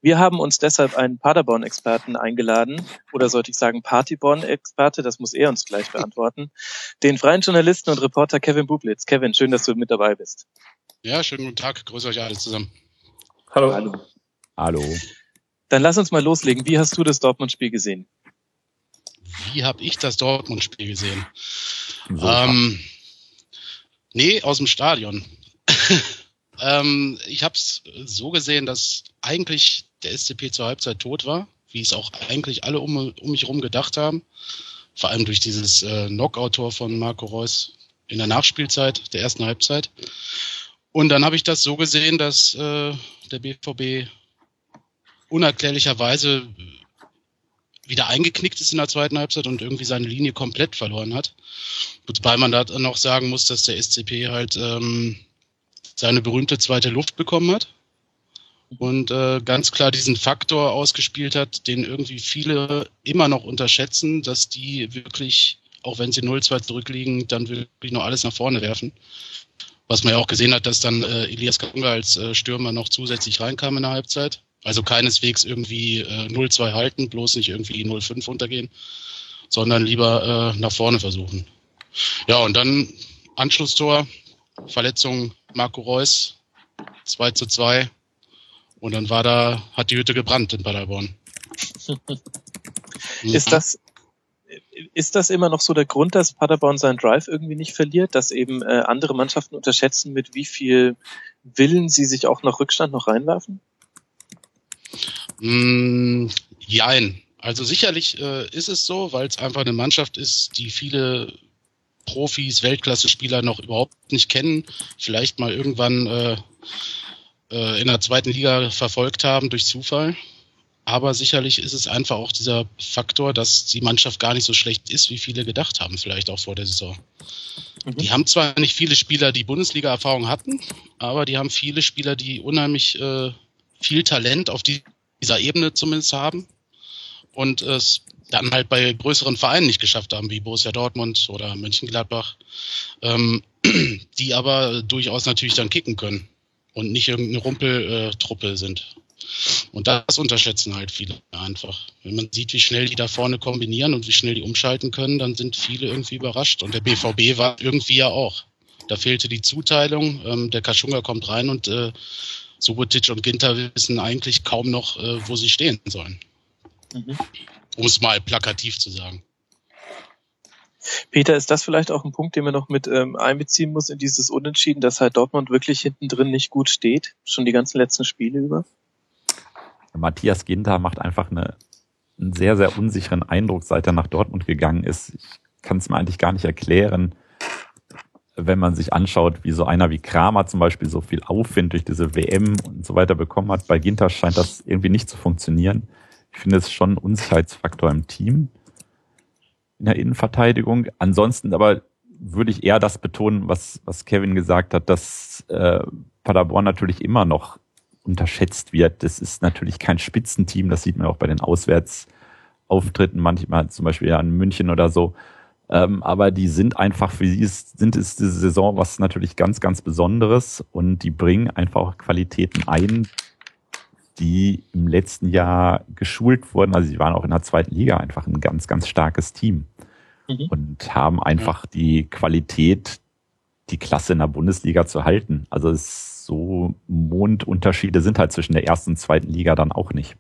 Wir haben uns deshalb einen Paderborn-Experten eingeladen, oder sollte ich sagen Partyborn-Experte, das muss er uns gleich beantworten, den freien Journalisten und Reporter Kevin Bublitz. Kevin, schön, dass du mit dabei bist. Ja, schönen guten Tag, grüße euch alle zusammen. Hallo. Hallo. Hallo. Dann lass uns mal loslegen. Wie hast du das Dortmund-Spiel gesehen? Wie habe ich das Dortmund-Spiel gesehen? Ähm, nee, aus dem Stadion. ähm, ich habe es so gesehen, dass eigentlich der SCP zur Halbzeit tot war, wie es auch eigentlich alle um, um mich herum gedacht haben. Vor allem durch dieses äh, Knockout-Tor von Marco Reus in der Nachspielzeit der ersten Halbzeit. Und dann habe ich das so gesehen, dass äh, der BVB unerklärlicherweise wieder eingeknickt ist in der zweiten Halbzeit und irgendwie seine Linie komplett verloren hat. Wobei man da noch sagen muss, dass der SCP halt ähm, seine berühmte zweite Luft bekommen hat und äh, ganz klar diesen Faktor ausgespielt hat, den irgendwie viele immer noch unterschätzen, dass die wirklich, auch wenn sie 0-2 zurückliegen, dann wirklich noch alles nach vorne werfen. Was man ja auch gesehen hat, dass dann äh, Elias Kanga als äh, Stürmer noch zusätzlich reinkam in der Halbzeit. Also keineswegs irgendwie äh, 0-2 halten, bloß nicht irgendwie 0-5 untergehen, sondern lieber äh, nach vorne versuchen. Ja, und dann Anschlusstor, Verletzung Marco Reus, 2 zu 2. Und dann war da, hat die Hütte gebrannt in Paderborn. ist das, ist das immer noch so der Grund, dass Paderborn seinen Drive irgendwie nicht verliert, dass eben äh, andere Mannschaften unterschätzen, mit wie viel Willen sie sich auch nach Rückstand noch reinwerfen? Mm, jein. Also sicherlich äh, ist es so, weil es einfach eine Mannschaft ist, die viele Profis, Weltklasse-Spieler noch überhaupt nicht kennen, vielleicht mal irgendwann äh, äh, in der zweiten Liga verfolgt haben durch Zufall. Aber sicherlich ist es einfach auch dieser Faktor, dass die Mannschaft gar nicht so schlecht ist, wie viele gedacht haben, vielleicht auch vor der Saison. Mhm. Die haben zwar nicht viele Spieler, die Bundesliga-Erfahrung hatten, aber die haben viele Spieler, die unheimlich äh, viel Talent auf die dieser Ebene zumindest haben und es dann halt bei größeren Vereinen nicht geschafft haben, wie Borussia Dortmund oder Mönchengladbach, ähm, die aber durchaus natürlich dann kicken können und nicht irgendeine Rumpeltruppe sind. Und das unterschätzen halt viele einfach. Wenn man sieht, wie schnell die da vorne kombinieren und wie schnell die umschalten können, dann sind viele irgendwie überrascht. Und der BVB war irgendwie ja auch. Da fehlte die Zuteilung. Ähm, der Kaschunga kommt rein und äh, Subotic und Ginter wissen eigentlich kaum noch, äh, wo sie stehen sollen. Mhm. Um es mal plakativ zu sagen. Peter, ist das vielleicht auch ein Punkt, den man noch mit ähm, einbeziehen muss in dieses Unentschieden, dass halt Dortmund wirklich hinten drin nicht gut steht, schon die ganzen letzten Spiele über? Matthias Ginter macht einfach eine, einen sehr, sehr unsicheren Eindruck, seit er nach Dortmund gegangen ist. Ich kann es mir eigentlich gar nicht erklären, wenn man sich anschaut, wie so einer wie Kramer zum Beispiel so viel Aufwind durch diese WM und so weiter bekommen hat. Bei Ginter scheint das irgendwie nicht zu funktionieren. Ich finde es schon ein Unsicherheitsfaktor im Team in der Innenverteidigung. Ansonsten aber würde ich eher das betonen, was, was Kevin gesagt hat, dass äh, Paderborn natürlich immer noch unterschätzt wird. Das ist natürlich kein Spitzenteam, das sieht man auch bei den Auswärtsauftritten manchmal, zum Beispiel ja in München oder so. Ähm, aber die sind einfach, für sie ist, sind es diese Saison was natürlich ganz, ganz Besonderes und die bringen einfach Qualitäten ein, die im letzten Jahr geschult wurden. Also sie waren auch in der zweiten Liga einfach ein ganz, ganz starkes Team mhm. und haben einfach die Qualität, die Klasse in der Bundesliga zu halten. Also es, so Mondunterschiede sind halt zwischen der ersten und zweiten Liga dann auch nicht.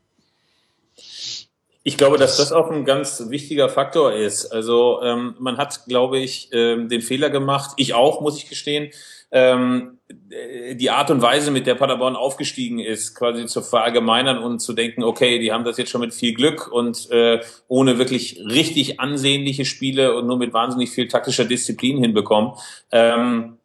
Ich glaube, dass das auch ein ganz wichtiger Faktor ist. Also ähm, man hat, glaube ich, ähm, den Fehler gemacht. Ich auch, muss ich gestehen. Ähm, die Art und Weise, mit der Paderborn aufgestiegen ist, quasi zu verallgemeinern und zu denken, okay, die haben das jetzt schon mit viel Glück und äh, ohne wirklich richtig ansehnliche Spiele und nur mit wahnsinnig viel taktischer Disziplin hinbekommen. Ähm,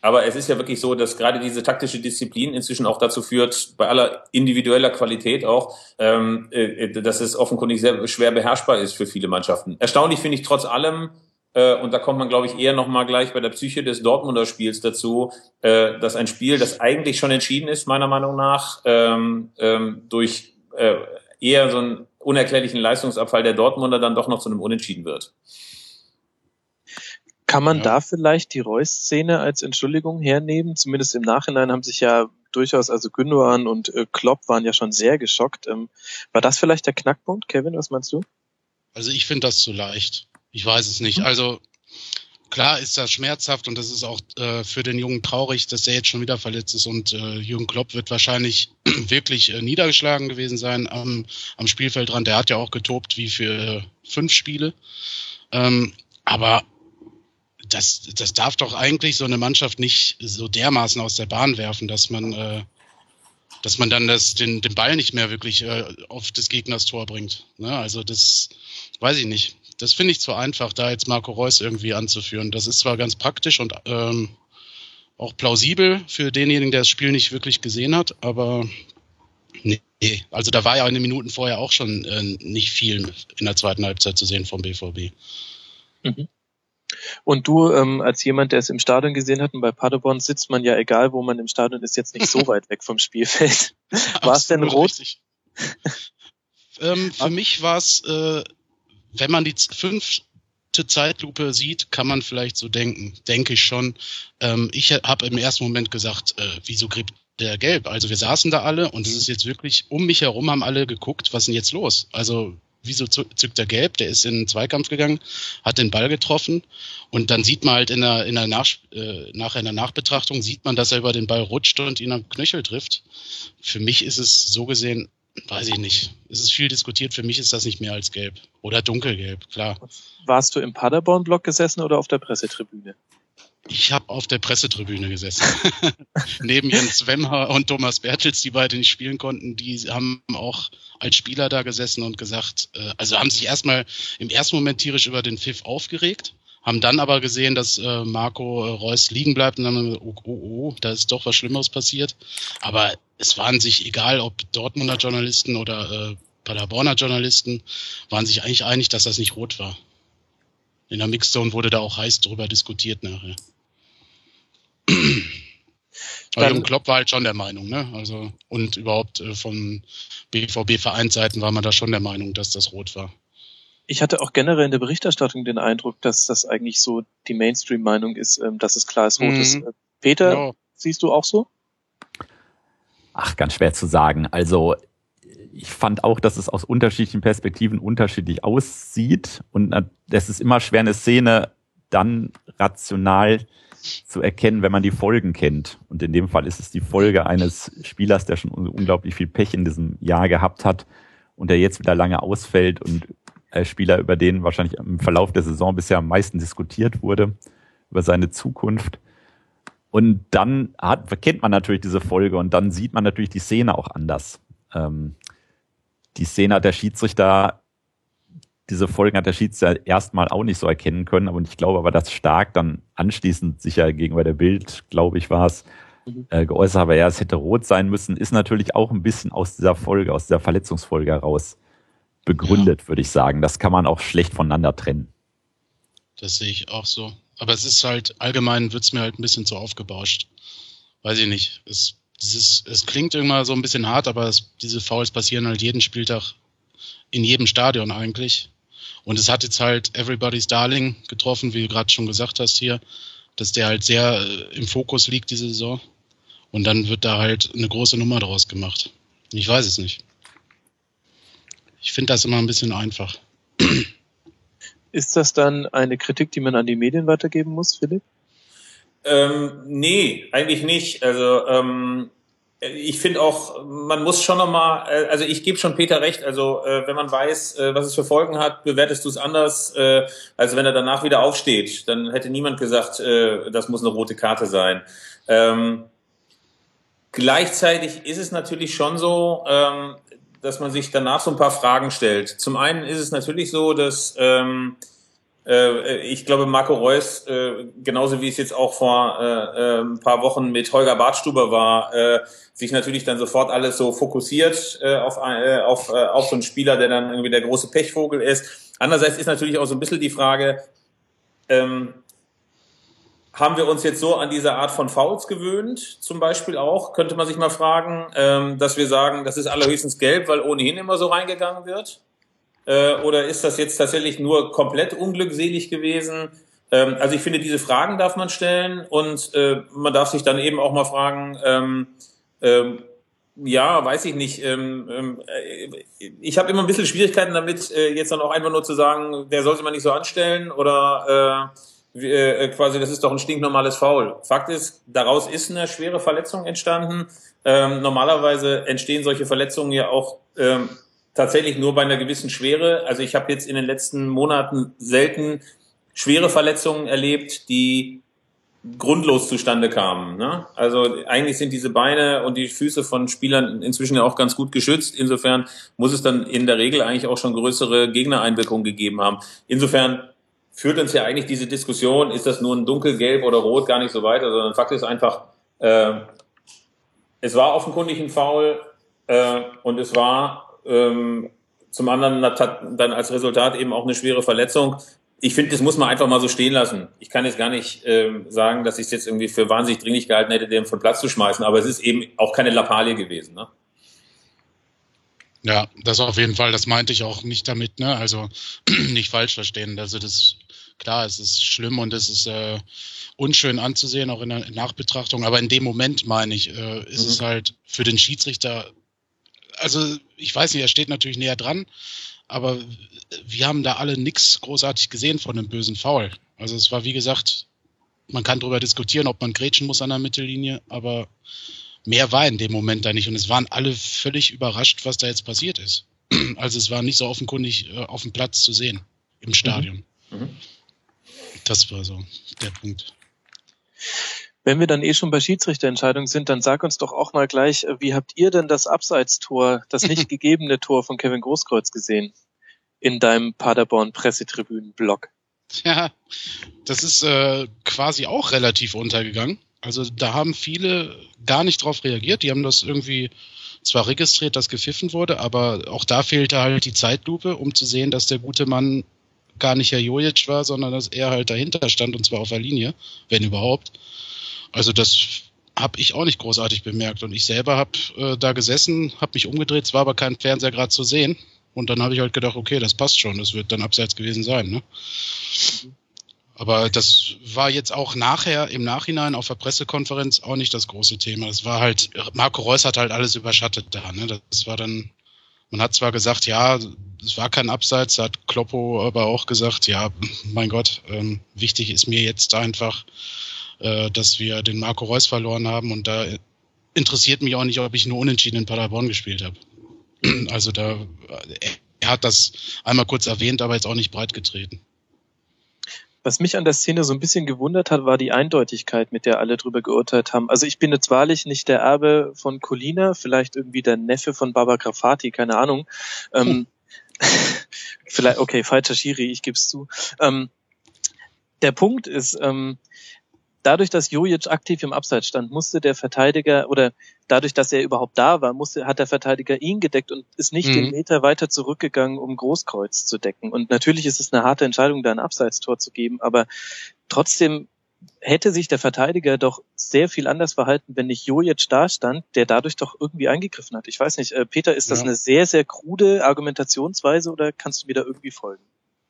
aber es ist ja wirklich so, dass gerade diese taktische Disziplin inzwischen auch dazu führt, bei aller individueller Qualität auch, ähm, äh, dass es offenkundig sehr schwer beherrschbar ist für viele Mannschaften. Erstaunlich finde ich trotz allem, äh, und da kommt man, glaube ich, eher nochmal gleich bei der Psyche des Dortmunder Spiels dazu, äh, dass ein Spiel, das eigentlich schon entschieden ist, meiner Meinung nach, ähm, ähm, durch äh, eher so einen unerklärlichen Leistungsabfall der Dortmunder dann doch noch zu einem Unentschieden wird. Kann man ja. da vielleicht die Reus-Szene als Entschuldigung hernehmen? Zumindest im Nachhinein haben sich ja durchaus, also Gündogan und äh, Klopp waren ja schon sehr geschockt. Ähm, war das vielleicht der Knackpunkt? Kevin, was meinst du? Also ich finde das zu leicht. Ich weiß es nicht. Hm. Also klar ist das schmerzhaft und das ist auch äh, für den Jungen traurig, dass er jetzt schon wieder verletzt ist und äh, Jürgen Klopp wird wahrscheinlich wirklich äh, niedergeschlagen gewesen sein am, am Spielfeldrand. Der hat ja auch getobt wie für fünf Spiele. Ähm, aber das, das darf doch eigentlich so eine Mannschaft nicht so dermaßen aus der Bahn werfen, dass man, äh, dass man dann das, den, den Ball nicht mehr wirklich äh, auf des Gegners Tor bringt. Ne? Also das weiß ich nicht. Das finde ich zu einfach, da jetzt Marco Reus irgendwie anzuführen. Das ist zwar ganz praktisch und ähm, auch plausibel für denjenigen, der das Spiel nicht wirklich gesehen hat, aber nee, also da war ja eine Minuten vorher auch schon äh, nicht viel in der zweiten Halbzeit zu sehen vom BVB. Mhm. Und du, ähm, als jemand, der es im Stadion gesehen hat, und bei Paderborn sitzt man ja, egal wo man im Stadion ist, jetzt nicht so weit weg vom Spielfeld. war es denn rot? ähm, für mich war es, äh, wenn man die fünfte Zeitlupe sieht, kann man vielleicht so denken. Denke ich schon. Ähm, ich habe im ersten Moment gesagt, äh, wieso kriegt der gelb? Also wir saßen da alle und es ist jetzt wirklich um mich herum haben alle geguckt, was ist denn jetzt los? Also wieso zückt er gelb? Der ist in den Zweikampf gegangen, hat den Ball getroffen und dann sieht man halt in der, in der Nach, äh, nach einer Nachbetrachtung, sieht man, dass er über den Ball rutscht und ihn am Knöchel trifft. Für mich ist es so gesehen, weiß ich nicht. Es ist viel diskutiert, für mich ist das nicht mehr als gelb. Oder dunkelgelb, klar. Warst du im Paderborn-Block gesessen oder auf der Pressetribüne? Ich habe auf der Pressetribüne gesessen. Neben Jens Wemmer und Thomas Bertels, die beide nicht spielen konnten, die haben auch als Spieler da gesessen und gesagt, äh, also haben sich erstmal im ersten Moment tierisch über den Pfiff aufgeregt, haben dann aber gesehen, dass äh, Marco äh, Reus liegen bleibt und dann, oh, oh, oh, da ist doch was Schlimmeres passiert. Aber es waren sich egal, ob Dortmunder Journalisten oder äh, Paderborner Journalisten, waren sich eigentlich einig, dass das nicht rot war. In der Mixzone wurde da auch heiß drüber diskutiert nachher. Also Jürgen Klopp war halt schon der Meinung, ne? Also und überhaupt äh, von BVB-Vereinsseiten war man da schon der Meinung, dass das rot war. Ich hatte auch generell in der Berichterstattung den Eindruck, dass das eigentlich so die Mainstream-Meinung ist, ähm, dass es klar ist, rot mhm. ist. Peter, ja. siehst du auch so? Ach, ganz schwer zu sagen. Also ich fand auch, dass es aus unterschiedlichen Perspektiven unterschiedlich aussieht und es ist immer schwer, eine Szene dann rational zu erkennen, wenn man die Folgen kennt. Und in dem Fall ist es die Folge eines Spielers, der schon unglaublich viel Pech in diesem Jahr gehabt hat und der jetzt wieder lange ausfällt und Spieler, über den wahrscheinlich im Verlauf der Saison bisher am meisten diskutiert wurde, über seine Zukunft. Und dann hat, kennt man natürlich diese Folge und dann sieht man natürlich die Szene auch anders. Ähm, die Szene hat der Schiedsrichter diese Folgen hat der Schiedsrichter erstmal auch nicht so erkennen können, aber ich glaube aber, dass Stark dann anschließend sicher gegenüber der Bild, glaube ich, war es, mhm. äh, geäußert aber ja, es hätte rot sein müssen, ist natürlich auch ein bisschen aus dieser Folge, aus dieser Verletzungsfolge heraus begründet, ja. würde ich sagen. Das kann man auch schlecht voneinander trennen. Das sehe ich auch so. Aber es ist halt, allgemein wird's mir halt ein bisschen zu aufgebauscht. Weiß ich nicht. Es, dieses, es klingt immer so ein bisschen hart, aber es, diese Fouls passieren halt jeden Spieltag in jedem Stadion eigentlich. Und es hat jetzt halt Everybody's Darling getroffen, wie du gerade schon gesagt hast hier, dass der halt sehr äh, im Fokus liegt diese Saison. Und dann wird da halt eine große Nummer draus gemacht. Ich weiß es nicht. Ich finde das immer ein bisschen einfach. Ist das dann eine Kritik, die man an die Medien weitergeben muss, Philipp? Ähm, nee, eigentlich nicht. Also ähm, ich finde auch, man muss schon nochmal, äh, also ich gebe schon Peter recht, also äh, wenn man weiß, äh, was es für Folgen hat, bewertest du es anders, äh, als wenn er danach wieder aufsteht. Dann hätte niemand gesagt, äh, das muss eine rote Karte sein. Ähm, gleichzeitig ist es natürlich schon so, ähm, dass man sich danach so ein paar Fragen stellt. Zum einen ist es natürlich so, dass ähm, äh, ich glaube, Marco Reus, äh, genauso wie es jetzt auch vor äh, äh, ein paar Wochen mit Holger Bartstuber war, äh, sich natürlich dann sofort alles so fokussiert äh, auf, äh, auf, äh, auf so einen Spieler, der dann irgendwie der große Pechvogel ist. Andererseits ist natürlich auch so ein bisschen die Frage, ähm, haben wir uns jetzt so an diese Art von Fouls gewöhnt, zum Beispiel auch, könnte man sich mal fragen, ähm, dass wir sagen, das ist allerhöchstens gelb, weil ohnehin immer so reingegangen wird? Äh, oder ist das jetzt tatsächlich nur komplett unglückselig gewesen? Ähm, also ich finde, diese Fragen darf man stellen und äh, man darf sich dann eben auch mal fragen, ähm, ähm, ja, weiß ich nicht. Ähm, ähm, äh, ich habe immer ein bisschen Schwierigkeiten damit, äh, jetzt dann auch einfach nur zu sagen, der soll sich mal nicht so anstellen oder äh, quasi, das ist doch ein stinknormales Foul. Fakt ist, daraus ist eine schwere Verletzung entstanden. Ähm, normalerweise entstehen solche Verletzungen ja auch tatsächlich nur bei einer gewissen Schwere. Also ich habe jetzt in den letzten Monaten selten schwere Verletzungen erlebt, die grundlos zustande kamen. Ne? Also eigentlich sind diese Beine und die Füße von Spielern inzwischen ja auch ganz gut geschützt. Insofern muss es dann in der Regel eigentlich auch schon größere Gegnereinwirkungen gegeben haben. Insofern führt uns ja eigentlich diese Diskussion, ist das nur ein dunkelgelb oder rot, gar nicht so weiter, sondern Fakt ist einfach, äh, es war offenkundig ein Foul äh, und es war ähm, zum anderen dann als Resultat eben auch eine schwere Verletzung. Ich finde, das muss man einfach mal so stehen lassen. Ich kann jetzt gar nicht ähm, sagen, dass ich es jetzt irgendwie für wahnsinnig dringlich gehalten hätte, den von Platz zu schmeißen, aber es ist eben auch keine Lappalie gewesen. Ne? Ja, das auf jeden Fall, das meinte ich auch nicht damit, ne? Also nicht falsch verstehen. Also das klar, es ist schlimm und es ist äh, unschön anzusehen, auch in der Nachbetrachtung. Aber in dem Moment, meine ich, äh, ist mhm. es halt für den Schiedsrichter, also ich weiß nicht, er steht natürlich näher dran, aber wir haben da alle nichts großartig gesehen von einem bösen Foul. Also es war, wie gesagt, man kann darüber diskutieren, ob man grätschen muss an der Mittellinie, aber mehr war in dem Moment da nicht. Und es waren alle völlig überrascht, was da jetzt passiert ist. Also es war nicht so offenkundig äh, auf dem Platz zu sehen im Stadion. Mhm. Mhm. Das war so der Punkt. Wenn wir dann eh schon bei Schiedsrichterentscheidungen sind, dann sag uns doch auch mal gleich, äh, wie habt ihr denn das Abseitstor, das nicht gegebene Tor von Kevin Großkreuz gesehen in deinem Paderborn-Pressetribünen-Blog? Ja, das ist äh, quasi auch relativ untergegangen. Also da haben viele gar nicht drauf reagiert. Die haben das irgendwie zwar registriert, dass gepfiffen wurde, aber auch da fehlte halt die Zeitlupe, um zu sehen, dass der gute Mann gar nicht Herr Jojic war, sondern dass er halt dahinter stand und zwar auf der Linie, wenn überhaupt. Also das habe ich auch nicht großartig bemerkt und ich selber habe äh, da gesessen, habe mich umgedreht, es war aber kein Fernseher gerade zu sehen und dann habe ich halt gedacht, okay, das passt schon, das wird dann abseits gewesen sein. Ne? Aber das war jetzt auch nachher, im Nachhinein auf der Pressekonferenz auch nicht das große Thema. Das war halt, Marco Reus hat halt alles überschattet da. Ne? Das war dann man hat zwar gesagt, ja, es war kein Abseits, hat Kloppo aber auch gesagt, ja, mein Gott, ähm, wichtig ist mir jetzt einfach, äh, dass wir den Marco Reus verloren haben und da interessiert mich auch nicht, ob ich nur unentschieden in Paderborn gespielt habe. Also da, er hat das einmal kurz erwähnt, aber jetzt auch nicht breit getreten. Was mich an der Szene so ein bisschen gewundert hat, war die Eindeutigkeit, mit der alle drüber geurteilt haben. Also ich bin jetzt wahrlich nicht der Erbe von Colina, vielleicht irgendwie der Neffe von Baba Grafati, keine Ahnung. Ähm, vielleicht, okay, falscher Schiri, ich gebe es zu. Ähm, der Punkt ist, ähm, dadurch, dass Jojic aktiv im Abseits stand, musste der Verteidiger oder dadurch, dass er überhaupt da war, musste, hat der Verteidiger ihn gedeckt und ist nicht mhm. den Meter weiter zurückgegangen, um Großkreuz zu decken. Und natürlich ist es eine harte Entscheidung, da ein Abseitstor zu geben, aber trotzdem hätte sich der Verteidiger doch sehr viel anders verhalten, wenn nicht Jojic da stand, der dadurch doch irgendwie eingegriffen hat. Ich weiß nicht, äh, Peter, ist das ja. eine sehr, sehr krude Argumentationsweise oder kannst du mir da irgendwie folgen?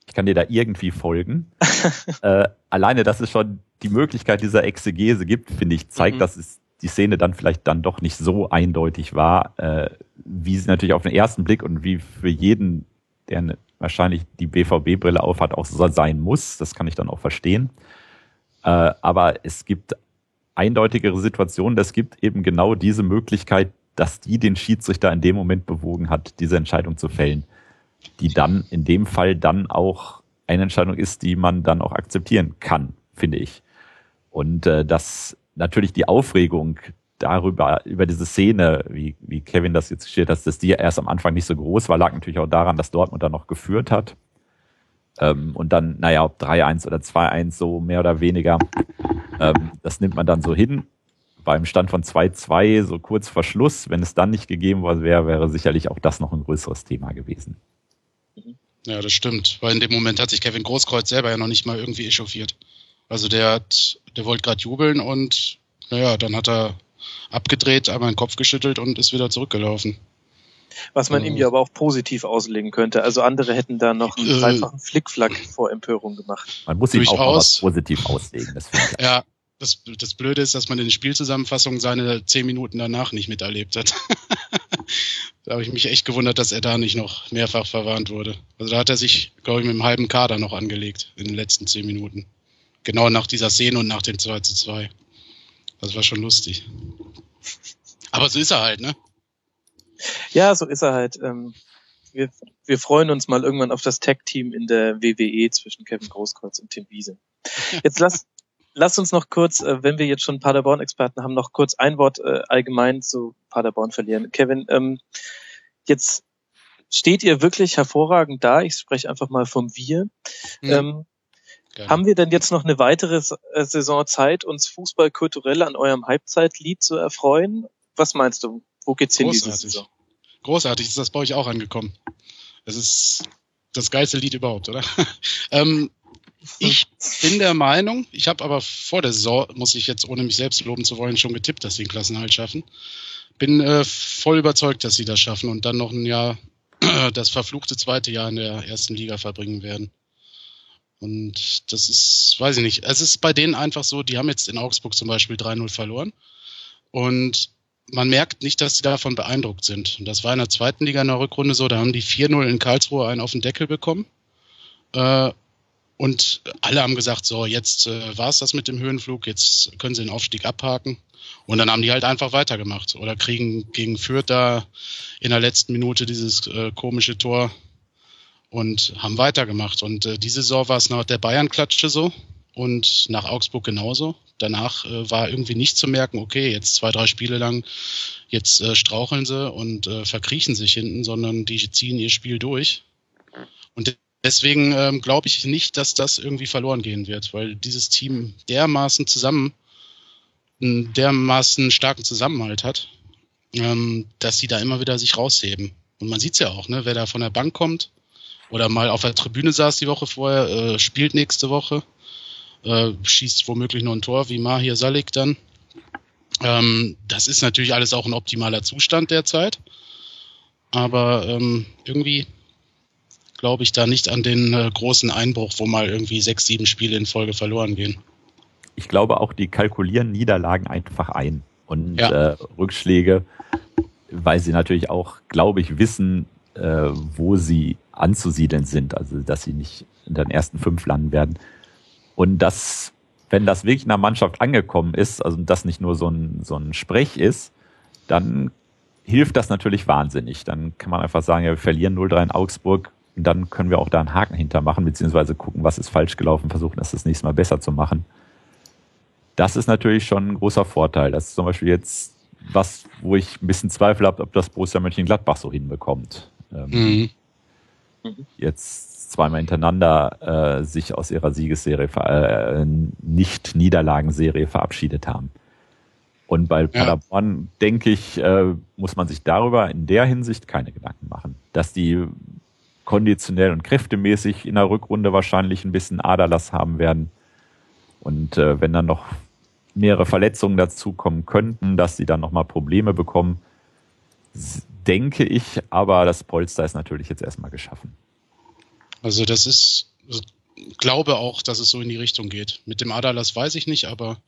Ich kann dir da irgendwie folgen. äh, alleine, dass es schon die Möglichkeit dieser Exegese gibt, finde ich, zeigt, mhm. dass es die Szene dann vielleicht dann doch nicht so eindeutig war, äh, wie sie natürlich auf den ersten Blick und wie für jeden, der wahrscheinlich die BVB-Brille aufhat, auch so sein muss. Das kann ich dann auch verstehen. Äh, aber es gibt eindeutigere Situationen. Es gibt eben genau diese Möglichkeit, dass die den Schiedsrichter in dem Moment bewogen hat, diese Entscheidung zu fällen, die dann in dem Fall dann auch eine Entscheidung ist, die man dann auch akzeptieren kann, finde ich. Und äh, dass natürlich die Aufregung darüber, über diese Szene, wie, wie Kevin das jetzt steht, dass das die erst am Anfang nicht so groß war, lag natürlich auch daran, dass Dortmund dann noch geführt hat. Ähm, und dann, naja, ob 3-1 oder 2-1 so mehr oder weniger, ähm, das nimmt man dann so hin beim Stand von 2-2, so kurz vor Schluss, wenn es dann nicht gegeben wäre, wäre sicherlich auch das noch ein größeres Thema gewesen. Ja, das stimmt. Weil in dem Moment hat sich Kevin Großkreuz selber ja noch nicht mal irgendwie echauffiert. Also der hat, der wollte gerade jubeln und naja, dann hat er abgedreht, einmal den Kopf geschüttelt und ist wieder zurückgelaufen. Was man ihm ja aber auch positiv auslegen könnte. Also andere hätten da noch einen äh, dreifachen Flickflack vor Empörung gemacht. Man muss ihm auch was positiv auslegen. Das ja, das, das Blöde ist, dass man in den Spielzusammenfassungen seine zehn Minuten danach nicht miterlebt hat. da habe ich mich echt gewundert, dass er da nicht noch mehrfach verwarnt wurde. Also da hat er sich, glaube ich, mit einem halben Kader noch angelegt in den letzten zehn Minuten. Genau nach dieser Szene und nach dem 2 zu 2. Das war schon lustig. Aber so ist er halt, ne? Ja, so ist er halt. Ähm, wir, wir freuen uns mal irgendwann auf das Tag-Team in der WWE zwischen Kevin Großkreuz und Tim Wiese. Jetzt lass, lass uns noch kurz, äh, wenn wir jetzt schon Paderborn-Experten haben, noch kurz ein Wort äh, allgemein zu Paderborn verlieren. Kevin, ähm, jetzt steht ihr wirklich hervorragend da. Ich spreche einfach mal vom Wir. Mhm. Ähm, haben wir denn jetzt noch eine weitere äh, Saison Zeit, uns Fußball kulturell an eurem Halbzeitlied zu erfreuen? Was meinst du? Wo geht's hin diese Saison? Großartig, ist das bei euch auch angekommen. Das ist das geilste Lied überhaupt, oder? ähm, ich bin der Meinung, ich habe aber vor der Saison, muss ich jetzt ohne mich selbst loben zu wollen, schon getippt, dass sie den Klassenhalt schaffen. Bin äh, voll überzeugt, dass sie das schaffen und dann noch ein Jahr, das verfluchte zweite Jahr in der ersten Liga verbringen werden. Und das ist, weiß ich nicht, es ist bei denen einfach so, die haben jetzt in Augsburg zum Beispiel 3-0 verloren. Und man merkt nicht, dass sie davon beeindruckt sind. Und das war in der zweiten Liga in der Rückrunde so, da haben die 4-0 in Karlsruhe einen auf den Deckel bekommen. Äh, und alle haben gesagt, so, jetzt äh, war es das mit dem Höhenflug, jetzt können sie den Aufstieg abhaken. Und dann haben die halt einfach weitergemacht. Oder kriegen gegen Fürth da in der letzten Minute dieses äh, komische Tor und haben weitergemacht. Und äh, diese Saison war es nach der Bayern-Klatsche so und nach Augsburg genauso. Danach äh, war irgendwie nicht zu merken, okay, jetzt zwei, drei Spiele lang, jetzt äh, straucheln sie und äh, verkriechen sich hinten, sondern die ziehen ihr Spiel durch. Und deswegen ähm, glaube ich nicht, dass das irgendwie verloren gehen wird, weil dieses Team dermaßen zusammen, dermaßen starken Zusammenhalt hat, ähm, dass sie da immer wieder sich rausheben. Und man sieht's ja auch, ne, wer da von der Bank kommt oder mal auf der Tribüne saß die Woche vorher, äh, spielt nächste Woche, äh, schießt womöglich noch ein Tor, wie Mahir Salik dann. Ähm, das ist natürlich alles auch ein optimaler Zustand derzeit. Aber ähm, irgendwie glaube ich da nicht an den äh, großen Einbruch, wo mal irgendwie sechs, sieben Spiele in Folge verloren gehen. Ich glaube auch, die kalkulieren Niederlagen einfach ein und ja. äh, Rückschläge, weil sie natürlich auch, glaube ich, wissen, äh, wo sie anzusiedeln sind, also dass sie nicht in den ersten fünf landen werden. Und das, wenn das wirklich in der Mannschaft angekommen ist, also das nicht nur so ein, so ein Sprech ist, dann hilft das natürlich wahnsinnig. Dann kann man einfach sagen, ja, wir verlieren 0-3 in Augsburg, und dann können wir auch da einen Haken hintermachen, beziehungsweise gucken, was ist falsch gelaufen, versuchen das das nächste Mal besser zu machen. Das ist natürlich schon ein großer Vorteil. Das ist zum Beispiel jetzt was, wo ich ein bisschen Zweifel habe, ob das Borussia Mönchengladbach so hinbekommt. Ähm, mhm. Jetzt zweimal hintereinander äh, sich aus ihrer Siegesserie, äh, nicht Niederlagenserie verabschiedet haben. Und bei Paderborn, ja. denke ich, äh, muss man sich darüber in der Hinsicht keine Gedanken machen. Dass die konditionell und kräftemäßig in der Rückrunde wahrscheinlich ein bisschen Aderlass haben werden. Und äh, wenn dann noch mehrere Verletzungen dazukommen könnten, dass sie dann nochmal Probleme bekommen, denke ich, aber das Polster ist natürlich jetzt erstmal geschaffen. Also das ist, ich glaube auch, dass es so in die Richtung geht. Mit dem Aderlass weiß ich nicht, aber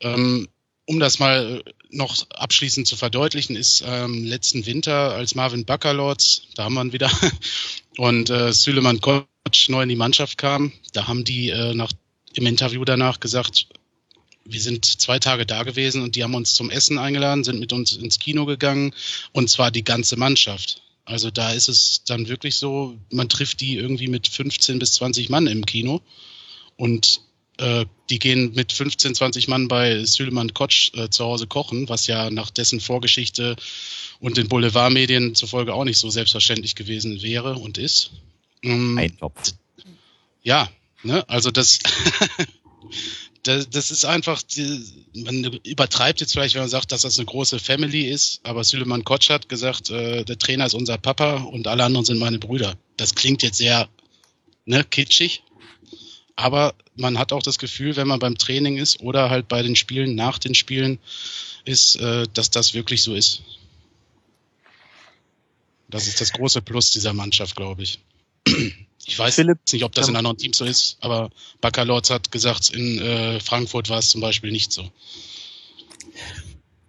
ähm, um das mal äh, noch abschließend zu verdeutlichen, ist ähm, letzten Winter, als Marvin Baccalords, da haben wir ihn wieder, und äh, Süleyman Koc neu in die Mannschaft kam, da haben die äh, nach im Interview danach gesagt, wir sind zwei Tage da gewesen und die haben uns zum Essen eingeladen, sind mit uns ins Kino gegangen und zwar die ganze Mannschaft. Also da ist es dann wirklich so, man trifft die irgendwie mit 15 bis 20 Mann im Kino und äh, die gehen mit 15, 20 Mann bei Süleyman Kotsch äh, zu Hause kochen, was ja nach dessen Vorgeschichte und den Boulevardmedien zufolge auch nicht so selbstverständlich gewesen wäre und ist. Ähm, Ein Topf. Ja, ne, also das, das, das ist einfach, man übertreibt jetzt vielleicht, wenn man sagt, dass das eine große Family ist, aber Süleyman Kotsch hat gesagt, äh, der Trainer ist unser Papa und alle anderen sind meine Brüder. Das klingt jetzt sehr ne, kitschig, aber man hat auch das Gefühl, wenn man beim Training ist oder halt bei den Spielen, nach den Spielen, ist, äh, dass das wirklich so ist. Das ist das große Plus dieser Mannschaft, glaube ich. Ich weiß Philipp, nicht, ob das in anderen Teams so ist, aber Baccalords hat gesagt, in äh, Frankfurt war es zum Beispiel nicht so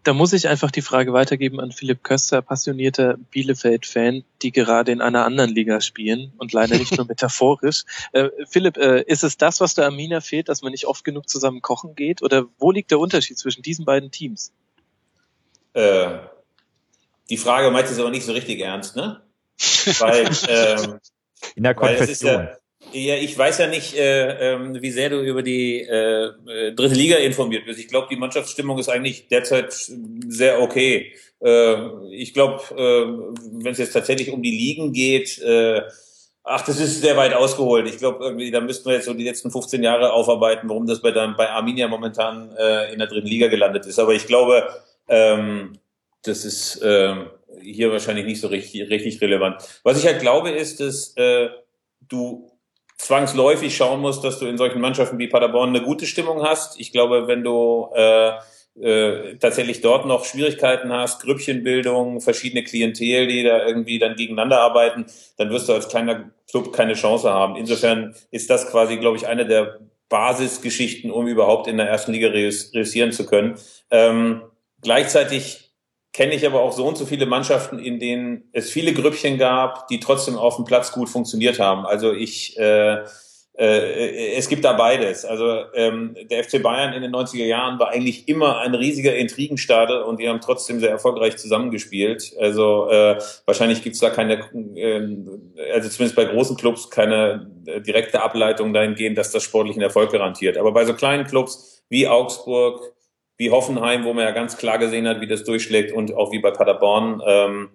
da muss ich einfach die Frage weitergeben an Philipp Köster, passionierter Bielefeld-Fan, die gerade in einer anderen Liga spielen und leider nicht nur metaphorisch. Äh, Philipp, äh, ist es das, was der Amina fehlt, dass man nicht oft genug zusammen kochen geht? Oder wo liegt der Unterschied zwischen diesen beiden Teams? Äh, die Frage meint es aber nicht so richtig ernst, ne? Weil, ähm, in der Konfession. Ja, ich weiß ja nicht, äh, äh, wie sehr du über die äh, äh, dritte Liga informiert bist. Ich glaube, die Mannschaftsstimmung ist eigentlich derzeit sehr okay. Äh, ich glaube, äh, wenn es jetzt tatsächlich um die Ligen geht, ach, das ist sehr weit ausgeholt. Ich glaube, irgendwie, da müssten wir jetzt so die letzten 15 Jahre aufarbeiten, warum das bei, dann, bei Arminia momentan in der dritten Liga gelandet ist. Aber ich glaube, ähm, das ist äh, hier wahrscheinlich nicht so richtig, richtig relevant. Was ich halt glaube, ist, dass äh, du zwangsläufig schauen musst, dass du in solchen Mannschaften wie Paderborn eine gute Stimmung hast. Ich glaube, wenn du äh, äh, tatsächlich dort noch Schwierigkeiten hast, Grüppchenbildung, verschiedene Klientel, die da irgendwie dann gegeneinander arbeiten, dann wirst du als kleiner Club keine Chance haben. Insofern ist das quasi, glaube ich, eine der Basisgeschichten, um überhaupt in der ersten Liga reüssieren zu können. Ähm, gleichzeitig kenne ich aber auch so und so viele Mannschaften, in denen es viele Grüppchen gab, die trotzdem auf dem Platz gut funktioniert haben. Also ich, äh, äh, es gibt da beides. Also ähm, der FC Bayern in den 90er Jahren war eigentlich immer ein riesiger Intrigenstadel und die haben trotzdem sehr erfolgreich zusammengespielt. Also äh, wahrscheinlich gibt's da keine, äh, also zumindest bei großen Clubs keine äh, direkte Ableitung dahingehend, dass das sportlichen Erfolg garantiert. Aber bei so kleinen Clubs wie Augsburg, wie Hoffenheim, wo man ja ganz klar gesehen hat, wie das durchschlägt und auch wie bei Paderborn, ähm,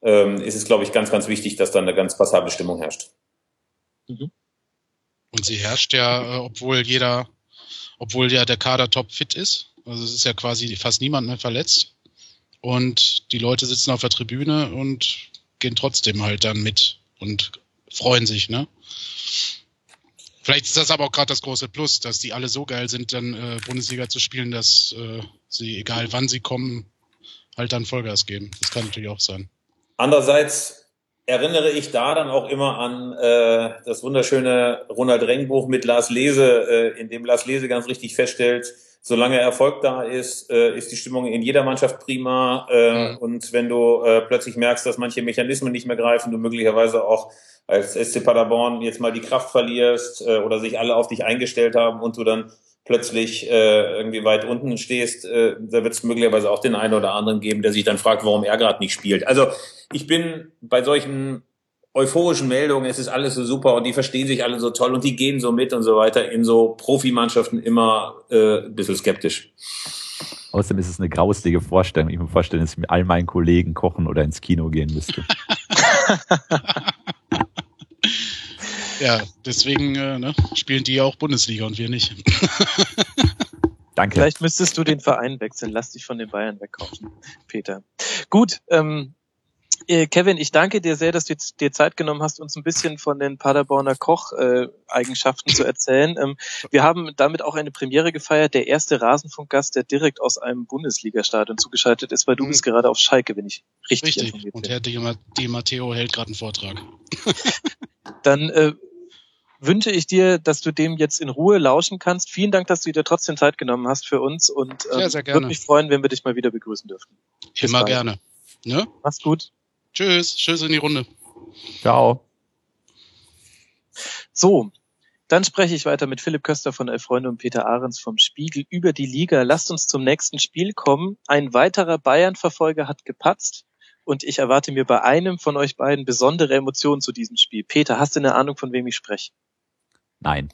ähm, ist es, glaube ich, ganz, ganz wichtig, dass da eine ganz passable Stimmung herrscht. Mhm. Und sie herrscht ja, äh, obwohl jeder, obwohl ja der Kader top fit ist. Also es ist ja quasi fast niemand mehr verletzt. Und die Leute sitzen auf der Tribüne und gehen trotzdem halt dann mit und freuen sich, ne? Vielleicht ist das aber auch gerade das große Plus, dass die alle so geil sind, dann äh, Bundesliga zu spielen, dass äh, sie, egal wann sie kommen, halt dann Vollgas geben. Das kann natürlich auch sein. Andererseits erinnere ich da dann auch immer an äh, das wunderschöne Ronald Rengbuch mit Lars Lese, äh, in dem Lars Lese ganz richtig feststellt, solange Erfolg da ist, äh, ist die Stimmung in jeder Mannschaft prima. Äh, mhm. Und wenn du äh, plötzlich merkst, dass manche Mechanismen nicht mehr greifen, du möglicherweise auch als SC Paderborn jetzt mal die Kraft verlierst äh, oder sich alle auf dich eingestellt haben und du dann plötzlich äh, irgendwie weit unten stehst, äh, da wird es möglicherweise auch den einen oder anderen geben, der sich dann fragt, warum er gerade nicht spielt. Also ich bin bei solchen euphorischen Meldungen, es ist alles so super und die verstehen sich alle so toll und die gehen so mit und so weiter, in so Profimannschaften immer äh, ein bisschen skeptisch. Außerdem ist es eine grauslige Vorstellung. Ich mir vorstellen, dass ich mit all meinen Kollegen kochen oder ins Kino gehen müsste. Ja, deswegen äh, ne, spielen die ja auch Bundesliga und wir nicht. Danke. Vielleicht müsstest du den Verein wechseln. Lass dich von den Bayern wegkaufen, Peter. Gut, ähm, äh, Kevin, ich danke dir sehr, dass du dir Zeit genommen hast, uns ein bisschen von den Paderborner Koch-Eigenschaften äh, zu erzählen. Ähm, wir haben damit auch eine Premiere gefeiert. Der erste Rasenfunkgast, der direkt aus einem Bundesligastadion zugeschaltet ist, weil du mhm. bist gerade auf Schalke, wenn ich richtig, richtig. informiert bin. Und Herr Di, Matteo hält gerade einen Vortrag. Dann äh, wünsche ich dir, dass du dem jetzt in Ruhe lauschen kannst. Vielen Dank, dass du dir trotzdem Zeit genommen hast für uns und ähm, sehr, sehr würde mich freuen, wenn wir dich mal wieder begrüßen dürfen. Bis Immer bald. gerne. Ne? Mach's gut. Tschüss. Tschüss in die Runde. Ciao. So. Dann spreche ich weiter mit Philipp Köster von Elf Freunde und Peter Ahrens vom Spiegel über die Liga. Lasst uns zum nächsten Spiel kommen. Ein weiterer Bayern-Verfolger hat gepatzt und ich erwarte mir bei einem von euch beiden besondere Emotionen zu diesem Spiel. Peter, hast du eine Ahnung, von wem ich spreche? Nein.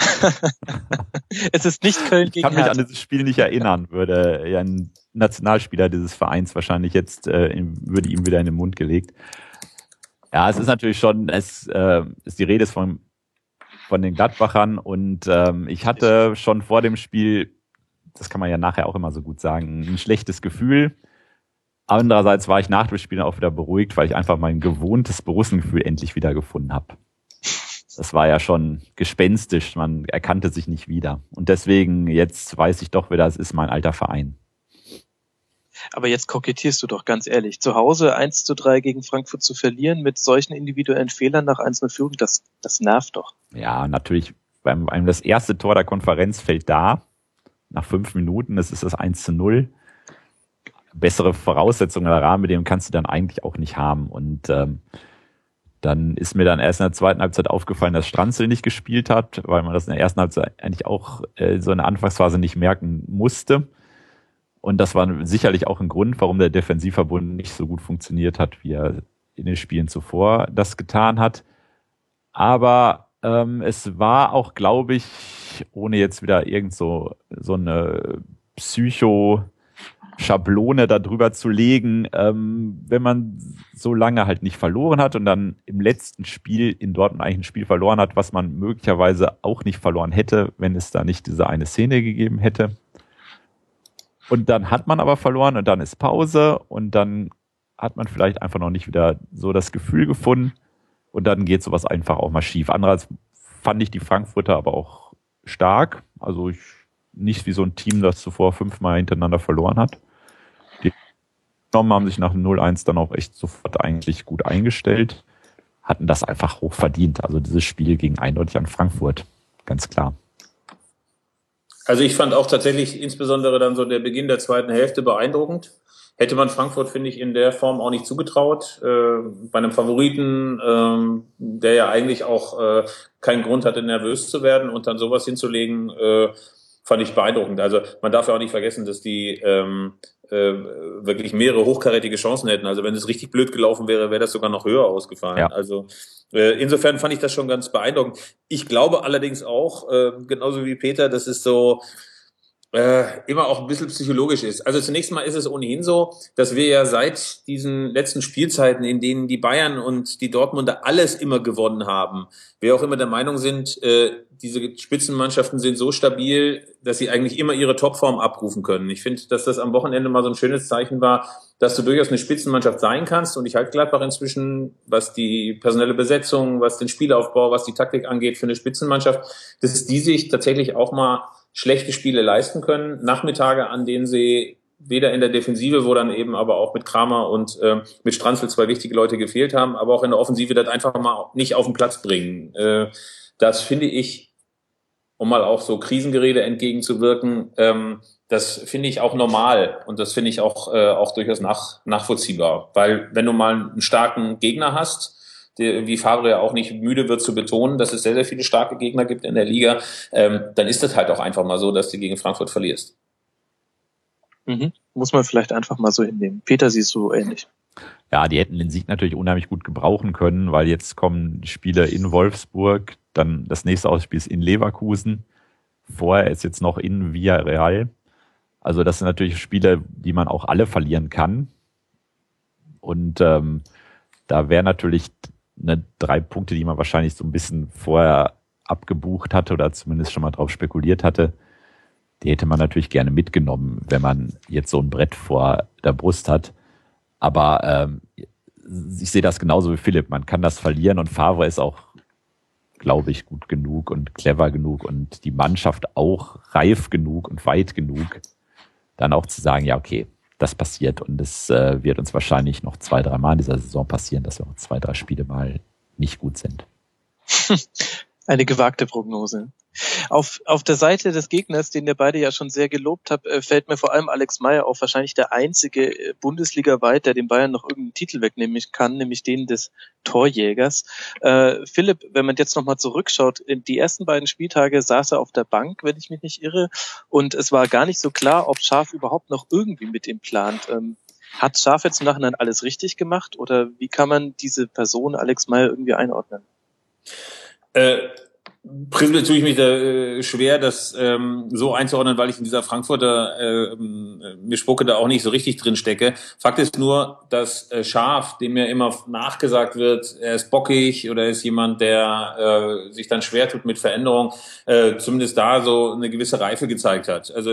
es ist nicht Köln gegen Ich kann mich Hertha. an dieses Spiel nicht erinnern, würde ja ein Nationalspieler dieses Vereins wahrscheinlich jetzt, äh, würde ihm wieder in den Mund gelegt. Ja, es ist natürlich schon, es äh, ist die Rede von von den Gladbachern und ähm, ich hatte schon vor dem Spiel, das kann man ja nachher auch immer so gut sagen, ein schlechtes Gefühl. Andererseits war ich nach dem Spiel auch wieder beruhigt, weil ich einfach mein gewohntes Borussengefühl endlich wieder gefunden habe. Das war ja schon gespenstisch, man erkannte sich nicht wieder. Und deswegen, jetzt weiß ich doch wieder, es ist mein alter Verein. Aber jetzt kokettierst du doch ganz ehrlich. Zu Hause 1 zu 3 gegen Frankfurt zu verlieren mit solchen individuellen Fehlern nach 1 0 Führung, das, das nervt doch. Ja, natürlich. Beim, beim das erste Tor der Konferenz fällt da. Nach fünf Minuten, das ist das 1 zu 0. Bessere Voraussetzungen oder Rahmenbedingungen kannst du dann eigentlich auch nicht haben. Und ähm, dann ist mir dann erst in der zweiten Halbzeit aufgefallen, dass Stranzel nicht gespielt hat, weil man das in der ersten Halbzeit eigentlich auch äh, so in der Anfangsphase nicht merken musste. Und das war sicherlich auch ein Grund, warum der Defensivverbund nicht so gut funktioniert hat, wie er in den Spielen zuvor das getan hat. Aber ähm, es war auch, glaube ich, ohne jetzt wieder irgend so, so eine Psycho- Schablone darüber zu legen, ähm, wenn man so lange halt nicht verloren hat und dann im letzten Spiel in Dortmund eigentlich ein Spiel verloren hat, was man möglicherweise auch nicht verloren hätte, wenn es da nicht diese eine Szene gegeben hätte. Und dann hat man aber verloren und dann ist Pause und dann hat man vielleicht einfach noch nicht wieder so das Gefühl gefunden und dann geht sowas einfach auch mal schief. Andererseits fand ich die Frankfurter aber auch stark. Also ich, nicht wie so ein Team, das zuvor fünfmal hintereinander verloren hat. Genommen haben sich nach 0-1 dann auch echt sofort eigentlich gut eingestellt, hatten das einfach hoch verdient. Also dieses Spiel ging eindeutig an Frankfurt, ganz klar. Also ich fand auch tatsächlich insbesondere dann so der Beginn der zweiten Hälfte beeindruckend. Hätte man Frankfurt, finde ich, in der Form auch nicht zugetraut. Äh, bei einem Favoriten, ähm, der ja eigentlich auch äh, keinen Grund hatte, nervös zu werden und dann sowas hinzulegen, äh, fand ich beeindruckend. Also man darf ja auch nicht vergessen, dass die ähm, äh, wirklich mehrere hochkarätige Chancen hätten. Also wenn es richtig blöd gelaufen wäre, wäre das sogar noch höher ausgefallen. Ja. Also äh, insofern fand ich das schon ganz beeindruckend. Ich glaube allerdings auch, äh, genauso wie Peter, dass es so äh, immer auch ein bisschen psychologisch ist. Also zunächst mal ist es ohnehin so, dass wir ja seit diesen letzten Spielzeiten, in denen die Bayern und die Dortmunder alles immer gewonnen haben, wir auch immer der Meinung sind, äh, diese Spitzenmannschaften sind so stabil, dass sie eigentlich immer ihre Topform abrufen können. Ich finde, dass das am Wochenende mal so ein schönes Zeichen war, dass du durchaus eine Spitzenmannschaft sein kannst. Und ich halte Gladbach inzwischen, was die personelle Besetzung, was den Spielaufbau, was die Taktik angeht, für eine Spitzenmannschaft, dass die sich tatsächlich auch mal schlechte Spiele leisten können. Nachmittage, an denen sie weder in der Defensive, wo dann eben aber auch mit Kramer und äh, mit Stranzl zwei wichtige Leute gefehlt haben, aber auch in der Offensive das einfach mal nicht auf den Platz bringen. Äh, das finde ich um mal auch so Krisengerede entgegenzuwirken, ähm, das finde ich auch normal und das finde ich auch, äh, auch durchaus nach, nachvollziehbar. Weil wenn du mal einen starken Gegner hast, der, wie Favre ja auch nicht müde wird zu betonen, dass es sehr, sehr viele starke Gegner gibt in der Liga, ähm, dann ist das halt auch einfach mal so, dass du gegen Frankfurt verlierst. Mhm. Muss man vielleicht einfach mal so hinnehmen. Peter siehst du ähnlich. Ja, die hätten den Sieg natürlich unheimlich gut gebrauchen können, weil jetzt kommen Spiele in Wolfsburg, dann das nächste Ausspiel ist in Leverkusen. Vorher ist jetzt noch in Villarreal. Also das sind natürlich Spiele, die man auch alle verlieren kann. Und ähm, da wäre natürlich eine drei Punkte, die man wahrscheinlich so ein bisschen vorher abgebucht hatte oder zumindest schon mal drauf spekuliert hatte, die hätte man natürlich gerne mitgenommen, wenn man jetzt so ein Brett vor der Brust hat. Aber ähm, ich sehe das genauso wie Philipp. Man kann das verlieren und Favre ist auch, glaube ich, gut genug und clever genug und die Mannschaft auch reif genug und weit genug, dann auch zu sagen, ja, okay, das passiert und es äh, wird uns wahrscheinlich noch zwei, drei Mal in dieser Saison passieren, dass wir auch zwei, drei Spiele mal nicht gut sind. Eine gewagte Prognose. Auf, auf der Seite des Gegners, den ihr beide ja schon sehr gelobt habt, äh, fällt mir vor allem Alex Meyer auf, wahrscheinlich der einzige äh, Bundesliga-weit, der den Bayern noch irgendeinen Titel wegnehmen kann, nämlich den des Torjägers. Äh, Philipp, wenn man jetzt nochmal zurückschaut, in die ersten beiden Spieltage saß er auf der Bank, wenn ich mich nicht irre, und es war gar nicht so klar, ob Schaf überhaupt noch irgendwie mit ihm plant. Ähm, hat Schaf jetzt im Nachhinein alles richtig gemacht oder wie kann man diese Person Alex Meyer irgendwie einordnen? Äh, Prinzipiell tue ich mich da äh, schwer, das ähm, so einzuordnen, weil ich in dieser Frankfurter äh, mir Spucke da auch nicht so richtig drin stecke. Fakt ist nur, dass äh, Schaf, dem ja immer nachgesagt wird, er ist bockig oder er ist jemand, der äh, sich dann schwer tut mit Veränderung, äh, zumindest da so eine gewisse Reife gezeigt hat. Also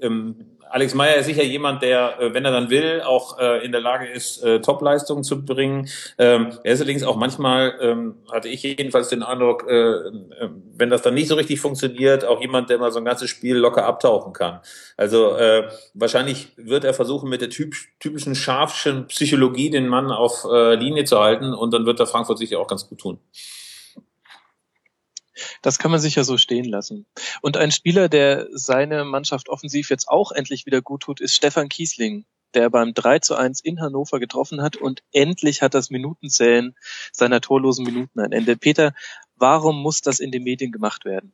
ähm, Alex Meyer ist sicher jemand, der, äh, wenn er dann will, auch äh, in der Lage ist, äh, Topleistungen zu bringen. Ähm, er ist allerdings auch manchmal, ähm, hatte ich jedenfalls den Eindruck, wenn das dann nicht so richtig funktioniert, auch jemand, der mal so ein ganzes Spiel locker abtauchen kann. Also wahrscheinlich wird er versuchen, mit der typ, typischen scharfschen Psychologie den Mann auf Linie zu halten und dann wird der Frankfurt sicher auch ganz gut tun. Das kann man sicher so stehen lassen. Und ein Spieler, der seine Mannschaft offensiv jetzt auch endlich wieder gut tut, ist Stefan Kiesling, der beim 3 zu 1 in Hannover getroffen hat und endlich hat das Minutenzählen seiner torlosen Minuten ein Ende. Peter, warum muss das in den Medien gemacht werden?